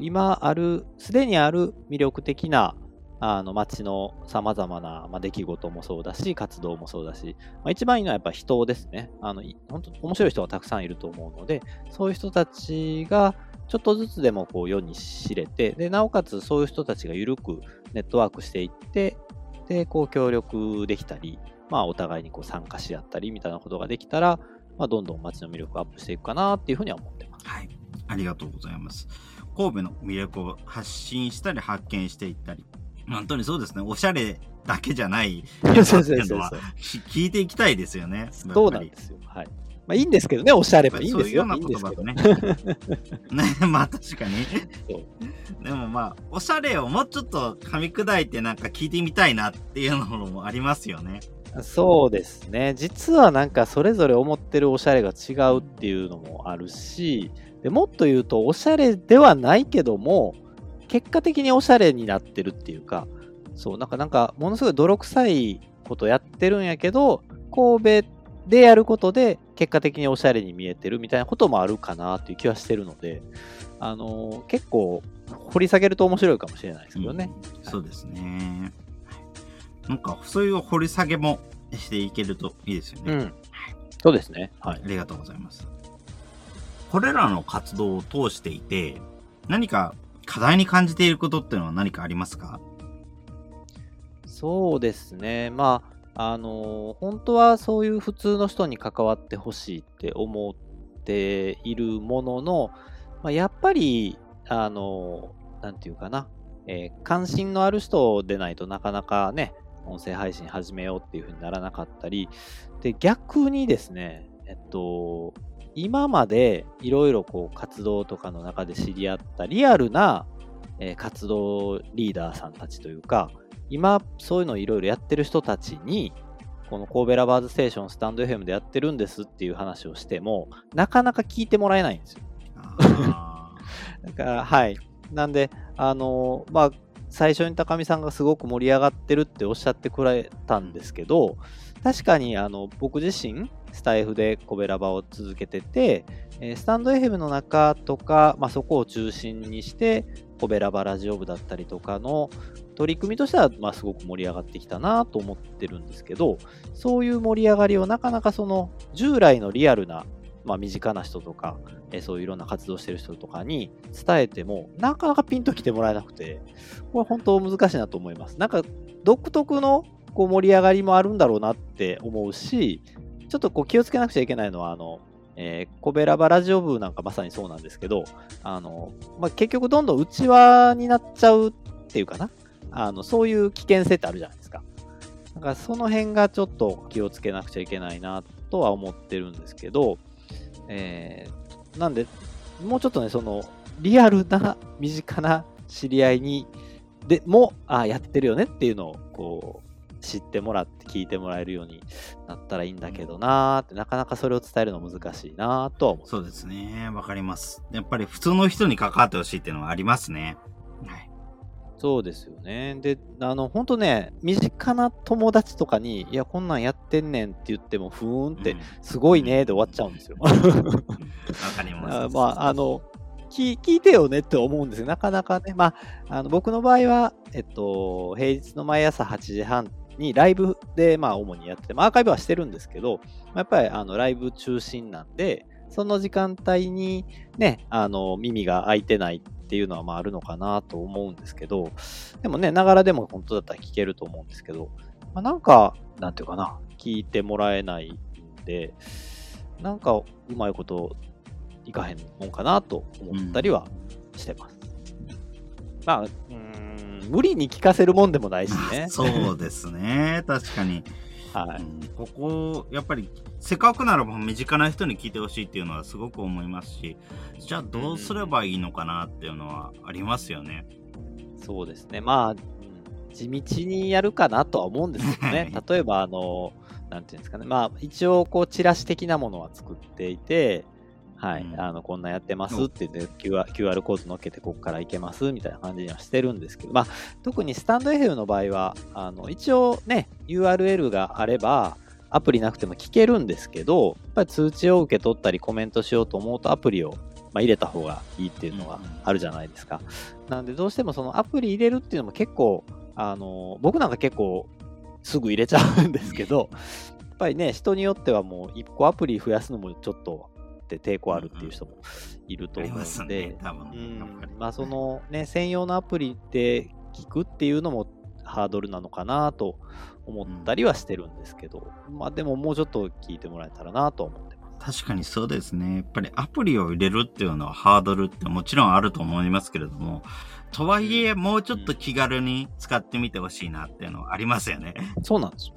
今ある、すでにある魅力的なあの街のさまざまな、ま、出来事もそうだし、活動もそうだし、まあ、一番いいのはやっぱ人ですね。あの本当面白い人がたくさんいると思うので、そういう人たちがちょっとずつでもこう世に知れて、でなおかつそういう人たちが緩くネットワークしていって、でこう協力できたり、まあ、お互いにこう参加し合ったりみたいなことができたら、まあ、どんどん街の魅力がアップしていくかなっていうふうには思ってます。はい。ありがとうございます。神戸の魅力を発信したり発見していったり。本当にそうですね。おしゃれだけじゃない良さっていうのは し聞いていきたいですよね。そうなんですよ。はい。まあいいんですけどね、おしゃればいいんですよ。そういうような言葉とね。ね、まあ確かに。でもまあ、おしゃれをもうちょっと噛み砕いてなんか聞いてみたいなっていうのもありますよね。そうですね。実はなんかそれぞれ思ってるおしゃれが違うっていうのもあるし、でもっと言うとおしゃれではないけども、結果的におしゃれになってるっていうか、そう、なんかなんかものすごい泥臭いことやってるんやけど、神戸でやることで結果的におしゃれに見えてるみたいなこともあるかなっていう気はしてるので、あのー結構掘り下げると面白いかもしれないですけどね。うんそうですね。なんか、そういう掘り下げもしていけるといいですよね。うん。そうですね。はい。ありがとうございます。これらの活動を通していて、何か課題に感じていることっていうのは何かありますか？そうですね。まあ、あの本当はそういう普通の人に関わってほしいって思っているものの、まあ、やっぱり、あのなんていうかな、えー関心のある人でないとなかなかね、音声配信始めようっていうふうにならなかったり、で、逆にですね、えっと、今までいろいろこう活動とかの中で知り合ったリアルな、えー活動リーダーさんたちというか、今そういうのいろいろやってる人たちに、この神戸ラバーズステーションスタンド FM でやってるんですっていう話をしても、なかなか聞いてもらえないんですよ。あ だから、はい。なんで、あのまあ、最初に高見さんがすごく盛り上がってるっておっしゃってくれたんですけど、確かにあの僕自身、スタイフでコベラバを続けてて、えースタンド FM の中とか、まあ、そこを中心にして、コベラバラジオ部だったりとかの取り組みとしては、まあ、すごく盛り上がってきたなと思ってるんですけど、そういう盛り上がりをなかなかその従来のリアルな、まあ、身近な人とか、えそういういろんな活動してる人とかに伝えても、なかなかピンと来てもらえなくて、これ本当難しいなと思います。なんか独特のこう盛り上がりもあるんだろうなって思うし、ちょっとこう気をつけなくちゃいけないのは、あの、えーコベラバラジオ部なんかまさにそうなんですけど、あの、まあ、結局どんどん内輪になっちゃうっていうかな。あの、そういう危険性ってあるじゃないですか。だからその辺がちょっと気をつけなくちゃいけないなとは思ってるんですけど、えーなんで、もうちょっとね、その、リアルな身近な知り合いに、でも、あやってるよねっていうのを、こう、知ってもらって聞いてもらえるようになったらいいんだけどなーって、なかなかそれを伝えるの難しいなーとは思う。そうですね。わかります。やっぱり普通の人に関わってほしいっていうのはありますね。はい。そうですよね。で、あの、本当ね、身近な友達とかに、いや、こんなんやってんねんって言っても、ふーんって、すごいねーで終わっちゃうんですよ。わかります。あ まあ、あの、聞聞いてよねって思うんですよ。なかなかね。まあ、あの僕の場合は、えっと、平日の毎朝8時半にライブで、まあ、主にやってて、まあ、アーカイブはしてるんですけど、まあやっぱり、あの、ライブ中心なんで、その時間帯にね、あの、耳が開いてないっていうのは、まあ、あるのかなと思うんですけど、でもね、ながらでも本当だったら聞けると思うんですけど、まあ、なんか、なんていうかな、聞いてもらえないんで、なんかうまいこといかへんもんかなと思ったりはしてます。まあ、うん、無理に聞かせるもんでもないしね。そうですね。確かに。はい。うんここ、やっぱり、せっかくならば身近な人に聞いてほしいっていうのはすごく思いますし、じゃあどうすればいいのかなっていうのはありますよね。そうですね。まあ、うん地道にやるかなとは思うんですけどね。例えば、あの、なんていうんですかね。まあ、一応、こう、チラシ的なものは作っていて、はい、うん。あの、こんなやってますって言って、QR, QR コード乗っけて、ここから行けますみたいな感じにはしてるんですけど、まあ、特にスタンド FM の場合は、あの、一応ね、URL があれば、アプリなくても聞けるんですけど、やっぱり通知を受け取ったりコメントしようと思うとアプリを、まあ、入れた方がいいっていうのがあるじゃないですか。なんでどうしてもそのアプリ入れるっていうのも結構、あの、僕なんか結構すぐ入れちゃうんですけど、やっぱりね、人によってはもう1個アプリ増やすのもちょっとって抵抗あるっていう人もいると思うますので、まあそ、のね、専用のアプリで聞くっていうのもハードルなのかなと思ったりはしてるんですけど、まあでももうちょっと聞いてもらえたらなと思ってます。確かにそうですね。やっぱりアプリを入れるっていうのはハードルってもちろんあると思いますけれども、とはいえ、もうちょっと気軽に使ってみてほしいなっていうのはありますよね。そうなんですよ。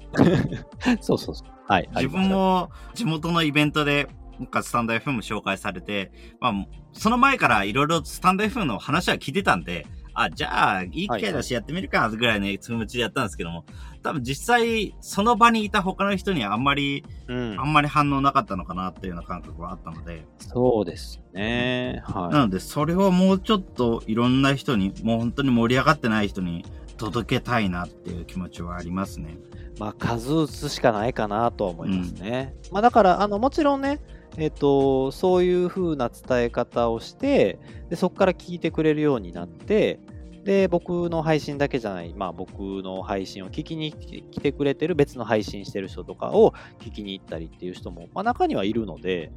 そうそうそう。はい。自分も地元のイベントで、なんかスタンド FM 紹介されて、まあ、その前からいろいろスタンド FM の話は聞いてたんで、あ、じゃあ、いい機会だしやってみるか、ぐらいの気持ちでやったんですけども、多分実際、その場にいた他の人にはあんまり、うんあ。んまり反応なかったのかなっていうような感覚はあったので、そうですね。はなので、それをもうちょっといろんな人に、もう本当に盛り上がってない人に届けたいなっていう気持ちはありますね。い。まあ数打つしかないかなとは思いますね。まあだから、あの、もちろんね、えっ、と、そういう風な伝え方をして、で、そこから聞いてくれるようになって、で、僕の配信だけじゃない、まあ僕の配信を聞きに来てくれてる別の配信してる人とかを聞きに行ったりっていう人も、まあ中にはいるので、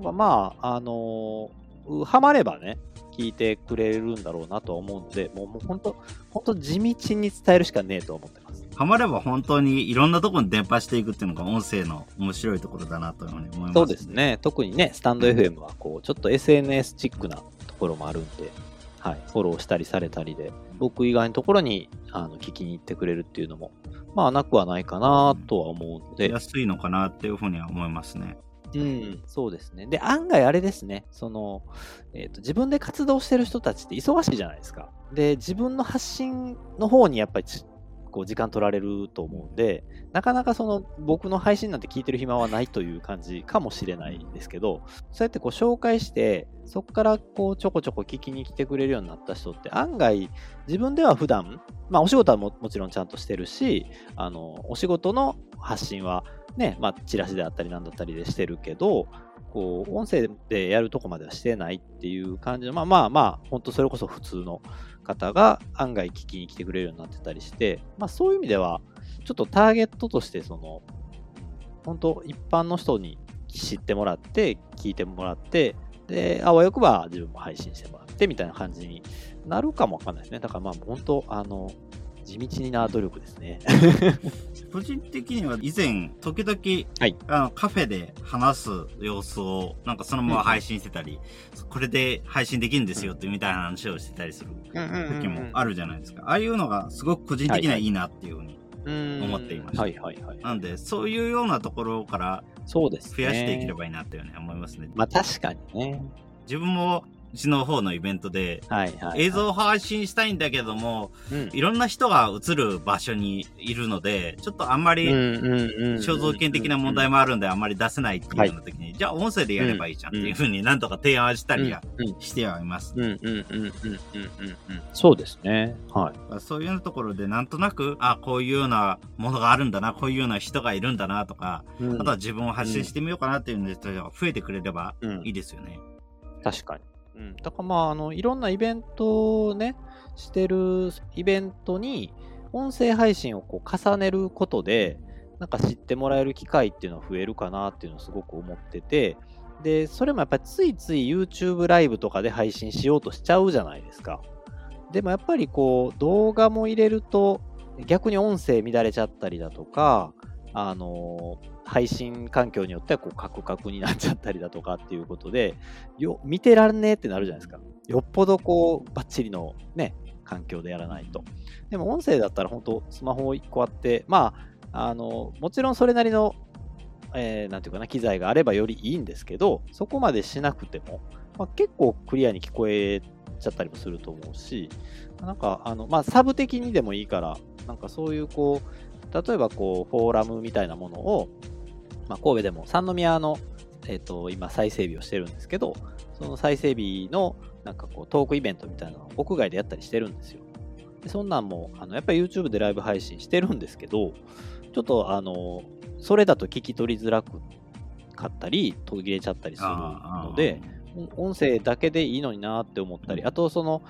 まあ、あのハマればね、聞いてくれるんだろうなとは思うので、もうもう本当、本当地道に伝えるしかねえと思って。ハマれば本当にいろんなところに伝播していくっていうのが音声の面白いところだなというふうに思います。そうです。ね。特にね、スタンド FM はこう、ちょっと SNS チックなところもあるんで、はい、フォローしたりされたりで、僕以外のところにあの聞きに行ってくれるっていうのも、まあなくはないかなとは思うので、安いのかなっていうふうには思いますね。うん、そうですね。で、案外あれですね、その、えっ、と、自分で活動してる人たちって忙しいじゃないですか。で、自分の発信の方にやっぱりちこう時間取られると思うんで、なかなかその僕の配信なんて聞いてる暇はないという感じかもしれないんですけど、そうやってこう紹介して、そこからこうちょこちょこ聞きに来てくれるようになった人って案外自分では普段、まあお仕事はももちろんちゃんとしてるし、あの、お仕事の発信はね、まあチラシであったりなんだったりでしてるけど、こう、音声でやるとこまではしてないっていう感じの、まあまあまあ、本当それこそ普通の方が案外聞きに来てくれるようになってたりして、まあそういう意味では、ちょっとターゲットとして、その、本当一般の人に知ってもらって、聞いてもらって、で、あわよくば自分も配信してもらってみたいな感じになるかもわかんないですね。だからまあ本当、あの、地道な努力ですね。個人的には以前、時々、はいあのカフェで話す様子を、なんかそのまま配信してたり、これで配信できるんですよってみたいな話をしてたりする時もあるじゃないですか。ああいうのがすごく個人的にはいいなっていうふうに。思っていましたはいはいはい。なんで、そういうようなところからそうですね。増やしていければいいなっていうふうに思いますね。まあ確かにね。自分も、うちの方のイベントで、はいはい、はい。映像を配信したいんだけども、うん、いろんな人が映る場所にいるので、ちょっとあんまりり肖像権的な問題もあるんであんまり出せないっていうような時に、じゃあ音声でやればいいじゃんっていうふうになんとか提案したりはしてはいます。うんうんうんうんうんうんうん。そうですね。はい。そういうところでなんとなく、あ、こういうようなものがあるんだな、こういうような人がいるんだなとか、うんあとは自分を発信してみようかなっていうので、増えてくれればうんいいですよね。確かに。うん、だからまあ、あの、いろんなイベントをね、してるイベントに、音声配信をこう重ねることで、なんか知ってもらえる機会っていうのは増えるかなっていうのをすごく思ってて、で、それもやっぱりついつい YouTube ライブとかで配信しようとしちゃうじゃないですか。でもやっぱりこう、動画も入れると、逆に音声乱れちゃったりだとか、あの配信環境によってはこうカクカクになっちゃったりだとかっていうことで、よ見てらんねえってなるじゃないですか。よっぽどこう、バッチリのね、環境でやらないと。でも音声だったら本当スマホを1個あって、まあ、あの、もちろんそれなりの、えー、なんていうかな、機材があればよりいいんですけど、そこまでしなくても、まあ、結構クリアに聞こえちゃったりもすると思うし、なんか、あの、まあ、サブ的にでもいいから、なんかそういうこう、例えばこう、フォーラムみたいなものを、まあ、神戸でも三宮の、えっ、ー、と、今再整備をしてるんですけど、その再整備のなんかこうトークイベントみたいなのを屋外でやったりしてるんですよ。でそんなんも、あのやっぱり YouTube でライブ配信してるんですけど、ちょっとあの、それだと聞き取りづらくかったり、途切れちゃったりするので、音声だけでいいのになって思ったり、あとその、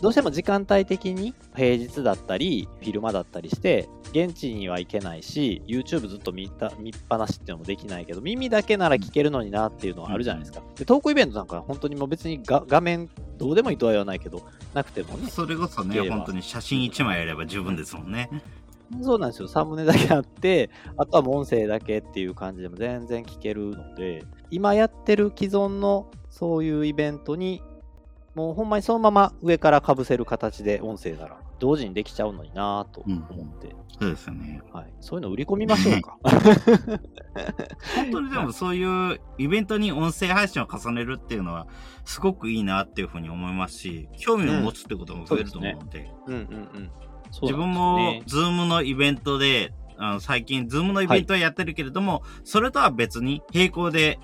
どうしても時間帯的に平日だったり、昼間だったりして、現地には行けないし、YouTube ずっと見た見っぱなしっていうのもできないけど、耳だけなら聞けるのになっていうのはあるじゃないですか。でトークイベントなんか本当にもう別に画面どうでもいいとは言わないけど、なくてもね。それこそね、本当に写真1枚やれば十分ですもんね。そうなんですよ。サムネだけあって、あとはもう音声だけっていう感じでも全然聞けるので、今やってる既存のそういうイベントにもうほんまにそのまま上からかぶせる形で音声なら同時にできちゃうのになと思って、うん、そうですよね、はい、そういうの売り込みましょうか。本当にでもそういうイベントに音声配信を重ねるっていうのはすごくいいなっていうふうに思いますし興味を持つってことも増えると思うので,、うん、うんうんうん。自分も、ズームのイベントで、あの最近、ズームのイベントはやってるけれども、はい、それとは別に並行で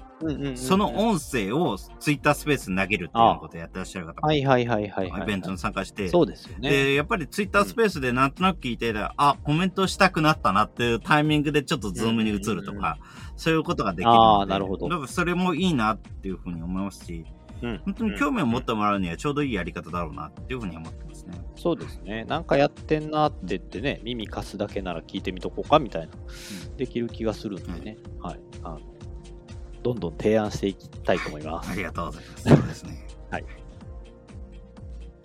その音声をツイッタースペースに投げるっていうことをやってらっしゃる方はいはいはいはい、イベントに参加して。そうですよね。で、やっぱりツイッタースペースでなんとなく聞いて、うん、あ、コメントしたくなったなっていうタイミングでちょっとズームに移るとか、そういうことができるああ、なるほど。だからそれもいいなっていうふうに思いますし、うん、本当に興味を持ってもらうにはちょうどいいやり方だろうなっていうふうに思ってますね。そうですね。なんかやってんなって言ってね、耳貸すだけなら聞いてみとこうかみたいな、うん、できる気がするんでね。はい。あのどんどん提案していきたいと思います。ありがとうございます。そうですね。はい。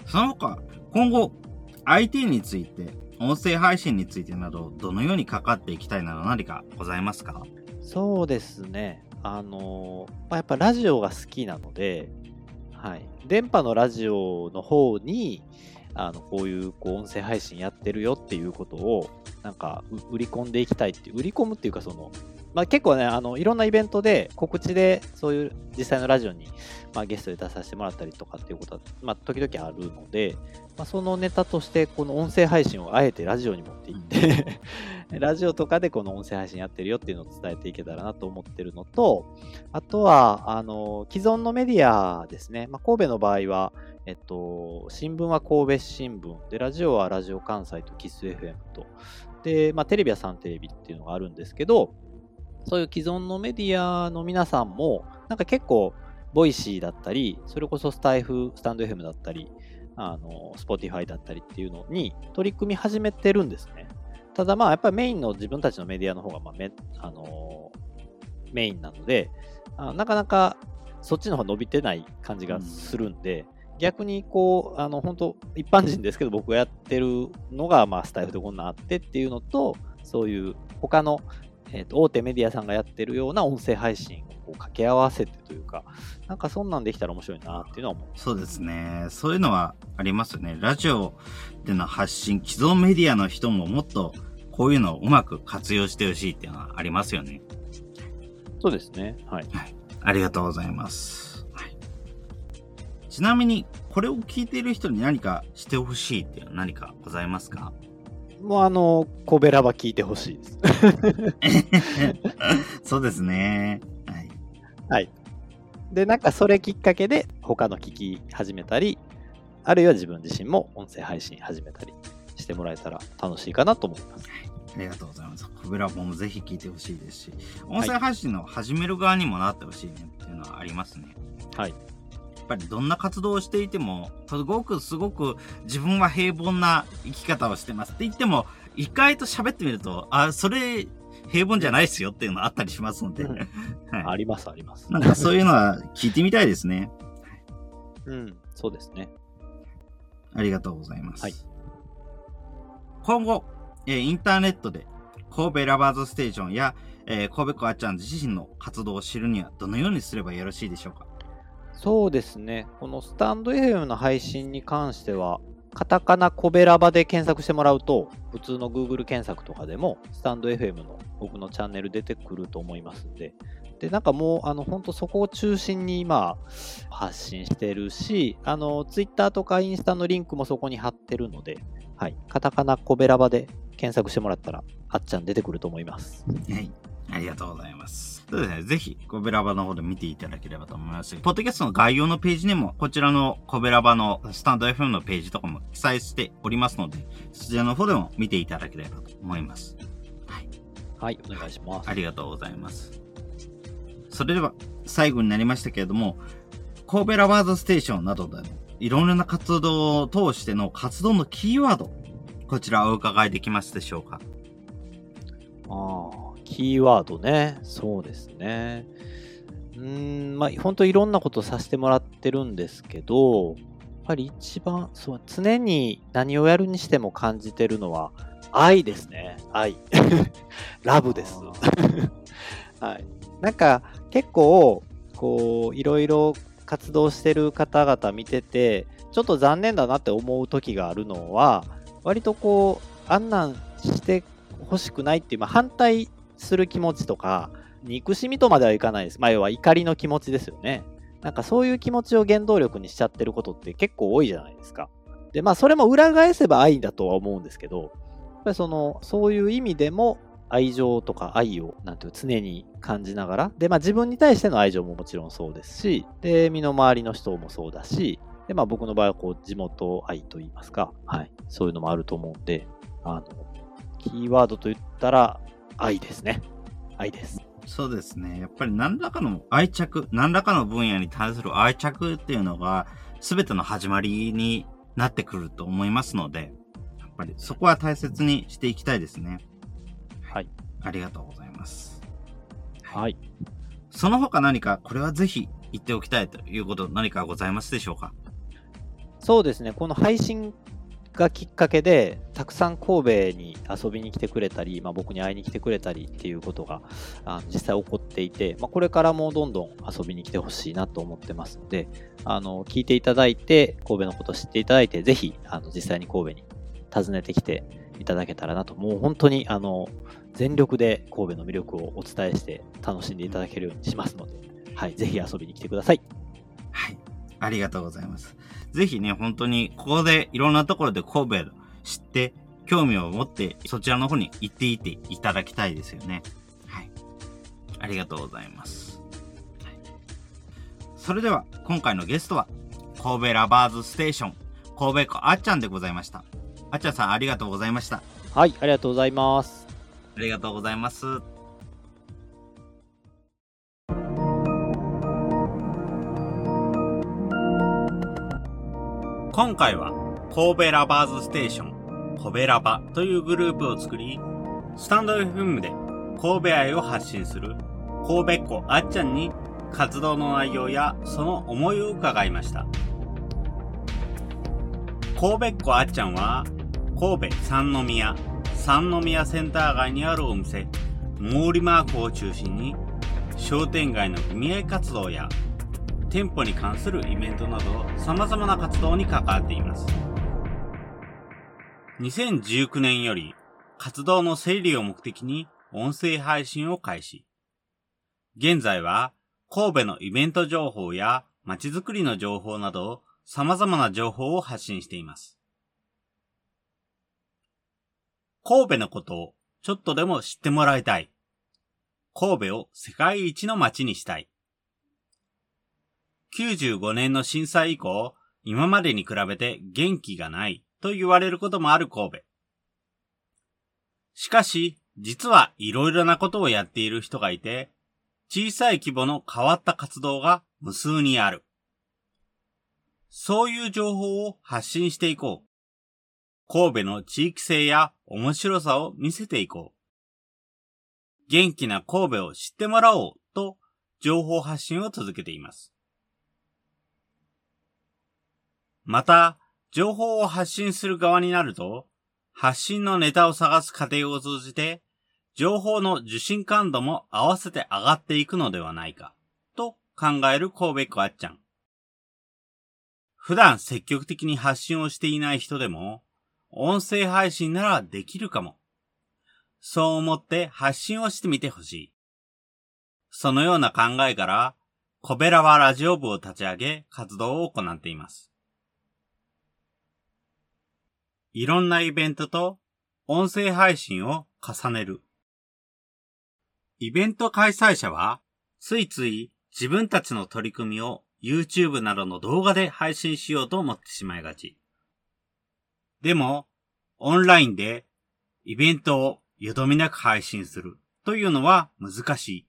その他、今後、IT について、音声配信についてなど、どのようにかかっていきたいなど何かございますか？そうですね。あのまあ、やっぱラジオが好きなので、はい。電波のラジオの方に、あの、こういうこう音声配信やってるよっていうことを、なんか、売り込んでいきたいって売り込むっていうか、その、まあ、結構ね、あのいろんなイベントで告知でそういう実際のラジオに、まあ、ゲストで出させてもらったりとかっていうことは、まあ、時々あるので、まあ、そのネタとしてこの音声配信をあえてラジオに持っていって ラジオとかでこの音声配信やってるよっていうのを伝えていけたらなと思ってるのと、あとは、あの、既存のメディアですね。まあ、神戸の場合は、えっと、新聞は神戸新聞、で、ラジオはラジオ関西とキス FM と、で、まあ、テレビはサンテレビっていうのがあるんですけど、そういう既存のメディアの皆さんも、なんか結構、 Voicy だったり、それこそスタイフ、 stand.fm だったり、あの、 Spotify だったりっていうのに取り組み始めてるんですね。ただまあ、やっぱりメインの自分たちのメディアの方が、まあ、めあのメインなのであ、なかなかそっちの方が伸びてない感じがするんで、うん、逆にこう、あの、本当一般人ですけど、僕がやってるのが、まあ、スタイフでこんなあってっていうのと、そういう他のえーと、大手メディアさんがやってるような音声配信を掛け合わせてというか、なんかそんなんできたら面白いなっていうのは思う。そうですね。そういうのはありますよね。ラジオでの発信、既存メディアの人ももっとこういうのをうまく活用してほしいっていうのはありますよね。そうですね。はい。はい、ありがとうございます。はい、ちなみに、これを聞いている人に何かしてほしいっていうのは何かございますか？もうあの、コベラバ聞いてほしいです。そうですね。はい。はい。で、なんかそれきっかけで他の聞き始めたり、あるいは自分自身も音声配信始めたりしてもらえたら楽しいかなと思います。ありがとうございます。コベラボもぜひ聞いてほしいですし、音声配信の始める側にもなってほしいねっていうのはありますね。はい。ぱりどんな活動をしていても、すごくすごく自分は平凡な生き方をしてますって言っても、意外と喋ってみると、あ、それ平凡じゃないですよっていうのあったりしますので。はい、あります、あります。なんかそういうのは聞いてみたいですね。うん、そうですね。ありがとうございます。はい、今後、えー、インターネットで神戸ラバーズステーションや、えー、神戸子あっちゃん自身の活動を知るにはどのようにすればよろしいでしょうか？そうですね。このスタンド FM の配信に関しては、カタカナコベラバで検索してもらうと、普通の Google 検索とかでも、スタンド FM の僕のチャンネル出てくると思いますんで、で、なんかもう、あの、本当そこを中心に今、発信してるし、あの、Twitter とかインスタのリンクもそこに貼ってるので、はい、カタカナコベラバで検索してもらったら、あっちゃん出てくると思います。はい。ありがとうございます。そうですね。ぜひ、コベラバの方で見ていただければと思います。ポッドキャストの概要のページにも、こちらのコベラバのスタンド FM のページとかも記載しておりますので、そちらの方でも見ていただければと思います。はい。はい、お願いします。ありがとうございます。それでは、最後になりましたけれども、神戸ラバーズステーションなどでのいろんな活動を通しての活動のキーワード、こちらお伺いできますでしょうか？ああ。キーワードね。そうですね。うん、まあ、本当いろんなことさせてもらってるんですけど、やっぱり一番、そう、常に何をやるにしても感じてるのは、愛ですね。愛。ラブです。はい。なんか、結構、こう、いろいろ活動してる方々見てて、ちょっと残念だなって思う時があるのは、割とこう、あんなんしてほしくないっていう、まあ、反対する気持ちとか、憎しみとまではいかないです。まあ、要は怒りの気持ちですよね。なんかそういう気持ちを原動力にしちゃってることって結構多いじゃないですか。で、まあそれも裏返せば愛だとは思うんですけど、やっぱりその、そういう意味でも愛情とか愛を、なんていう常に感じながら、で、まあ自分に対しての愛情ももちろんそうですし、で、身の回りの人もそうだし、で、まあ僕の場合はこう地元愛と言いますか、はい、そういうのもあると思うんで、あの、キーワードと言ったら、愛ですね。愛です。そうですね。やっぱり何らかの愛着、何らかの分野に対する愛着っていうのが、全ての始まりになってくると思いますので、やっぱりそこは大切にしていきたいですね。はい。ありがとうございます。はい。その他何か、これはぜひ言っておきたいということ何かございますでしょうか？そうですね。この配信がきっかけで、たくさん神戸に遊びに来てくれたり、まあ、僕に会いに来てくれたりっていうことがあ実際起こっていて、まあ、これからもどんどん遊びに来てほしいなと思ってますので、あの聞いていただいて、神戸のことを知っていただいて、ぜひあの実際に神戸に訪ねてきていただけたらなと、もう本当にあの全力で神戸の魅力をお伝えして楽しんでいただけるようにしますので、はい、ぜひ遊びに来てください。はい、ありがとうございます。ぜひね、本当に、ここでいろんなところで神戸知って、興味を持って、そちらの方に行っていていただきたいですよね。はい。ありがとうございます。はい、それでは、今回のゲストは、神戸ラバーズステーション、神戸子あっちゃんでございました。あっちゃんさん、ありがとうございました。はい、ありがとうございます。ありがとうございます。今回は神戸ラバーズステーション、神戸ラバというグループを作り、スタンド FM で神戸愛を発信する神戸っ子あっちゃんに活動の内容やその思いを伺いました。神戸っ子あっちゃんは神戸三宮、三宮センター街にあるお店、毛利マークを中心に商店街の組合活動や店舗に関するイベントなど様々な活動に関わっています。2019年より活動の整理を目的に音声配信を開始。現在は神戸のイベント情報や街づくりの情報など様々な情報を発信しています。神戸のことをちょっとでも知ってもらいたい。神戸を世界一の街にしたい。95年の震災以降、今までに比べて元気がないと言われることもある神戸。しかし、実は色々なことをやっている人がいて、小さい規模の変わった活動が無数にある。そういう情報を発信していこう。神戸の地域性や面白さを見せていこう。元気な神戸を知ってもらおうと情報発信を続けています。また、情報を発信する側になると、発信のネタを探す過程を通じて、情報の受信感度も合わせて上がっていくのではないか、と考える神戸子あっちゃん。普段積極的に発信をしていない人でも、音声配信ならできるかも。そう思って発信をしてみてほしい。そのような考えから、コベラはラジオ部を立ち上げ活動を行っています。いろんなイベントと音声配信を重ねる。イベント開催者は、ついつい自分たちの取り組みを YouTube などの動画で配信しようと思ってしまいがち。でも、オンラインでイベントをよどみなく配信するというのは難しい。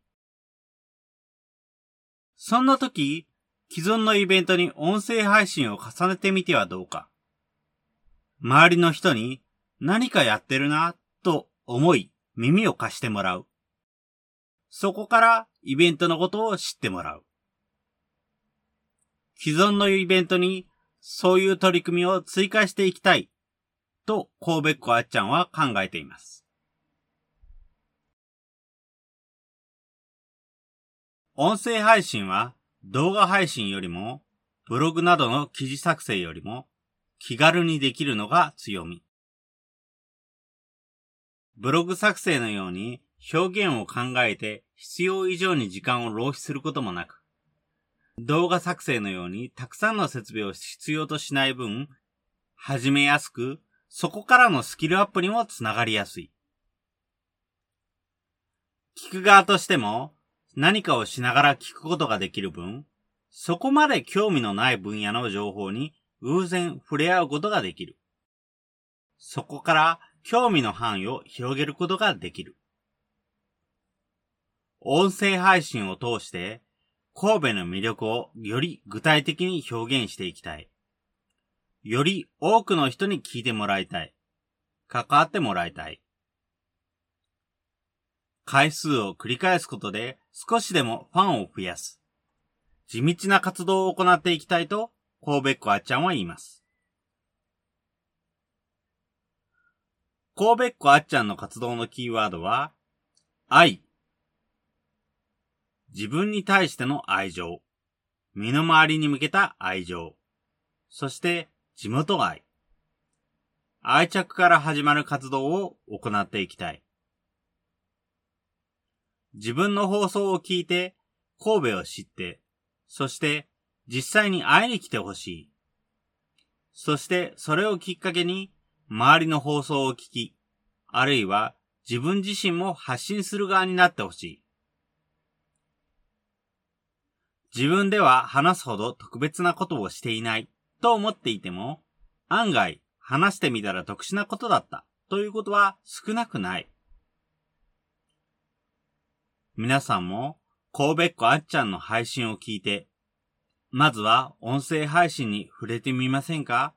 そんな時、既存のイベントに音声配信を重ねてみてはどうか。周りの人に何かやってるなと思い耳を貸してもらう。そこからイベントのことを知ってもらう。既存のイベントにそういう取り組みを追加していきたいと神戸っ子あっちゃんは考えています。音声配信は動画配信よりもブログなどの記事作成よりも気軽にできるのが強み。ブログ作成のように表現を考えて必要以上に時間を浪費することもなく、動画作成のようにたくさんの設備を必要としない分、始めやすく、そこからのスキルアップにもつながりやすい。聞く側としても何かをしながら聞くことができる分、そこまで興味のない分野の情報に偶然触れ合うことができる。そこから興味の範囲を広げることができる。音声配信を通して神戸の魅力をより具体的に表現していきたい。より多くの人に聞いてもらいたい。関わってもらいたい。回数を繰り返すことで少しでもファンを増やす。地道な活動を行っていきたいと神戸っ子あっちゃんは言います。神戸っ子あっちゃんの活動のキーワードは、愛。自分に対しての愛情。身の回りに向けた愛情。そして地元愛。愛着から始まる活動を行っていきたい。自分の放送を聞いて、神戸を知って、そして実際に会いに来てほしい。そしてそれをきっかけに周りの放送を聞き、あるいは自分自身も発信する側になってほしい。自分では話すほど特別なことをしていないと思っていても、案外話してみたら特殊なことだったということは少なくない。皆さんも神戸っ子あっちゃんの配信を聞いてまずは音声配信に触れてみませんか？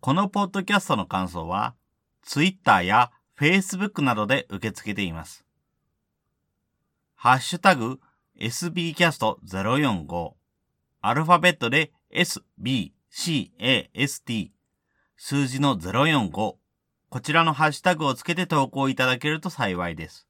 このポッドキャストの感想は、Twitter や Facebook などで受け付けています。ハッシュタグ sbcast045 アルファベットで sbcast 数字の045こちらのハッシュタグをつけて投稿いただけると幸いです。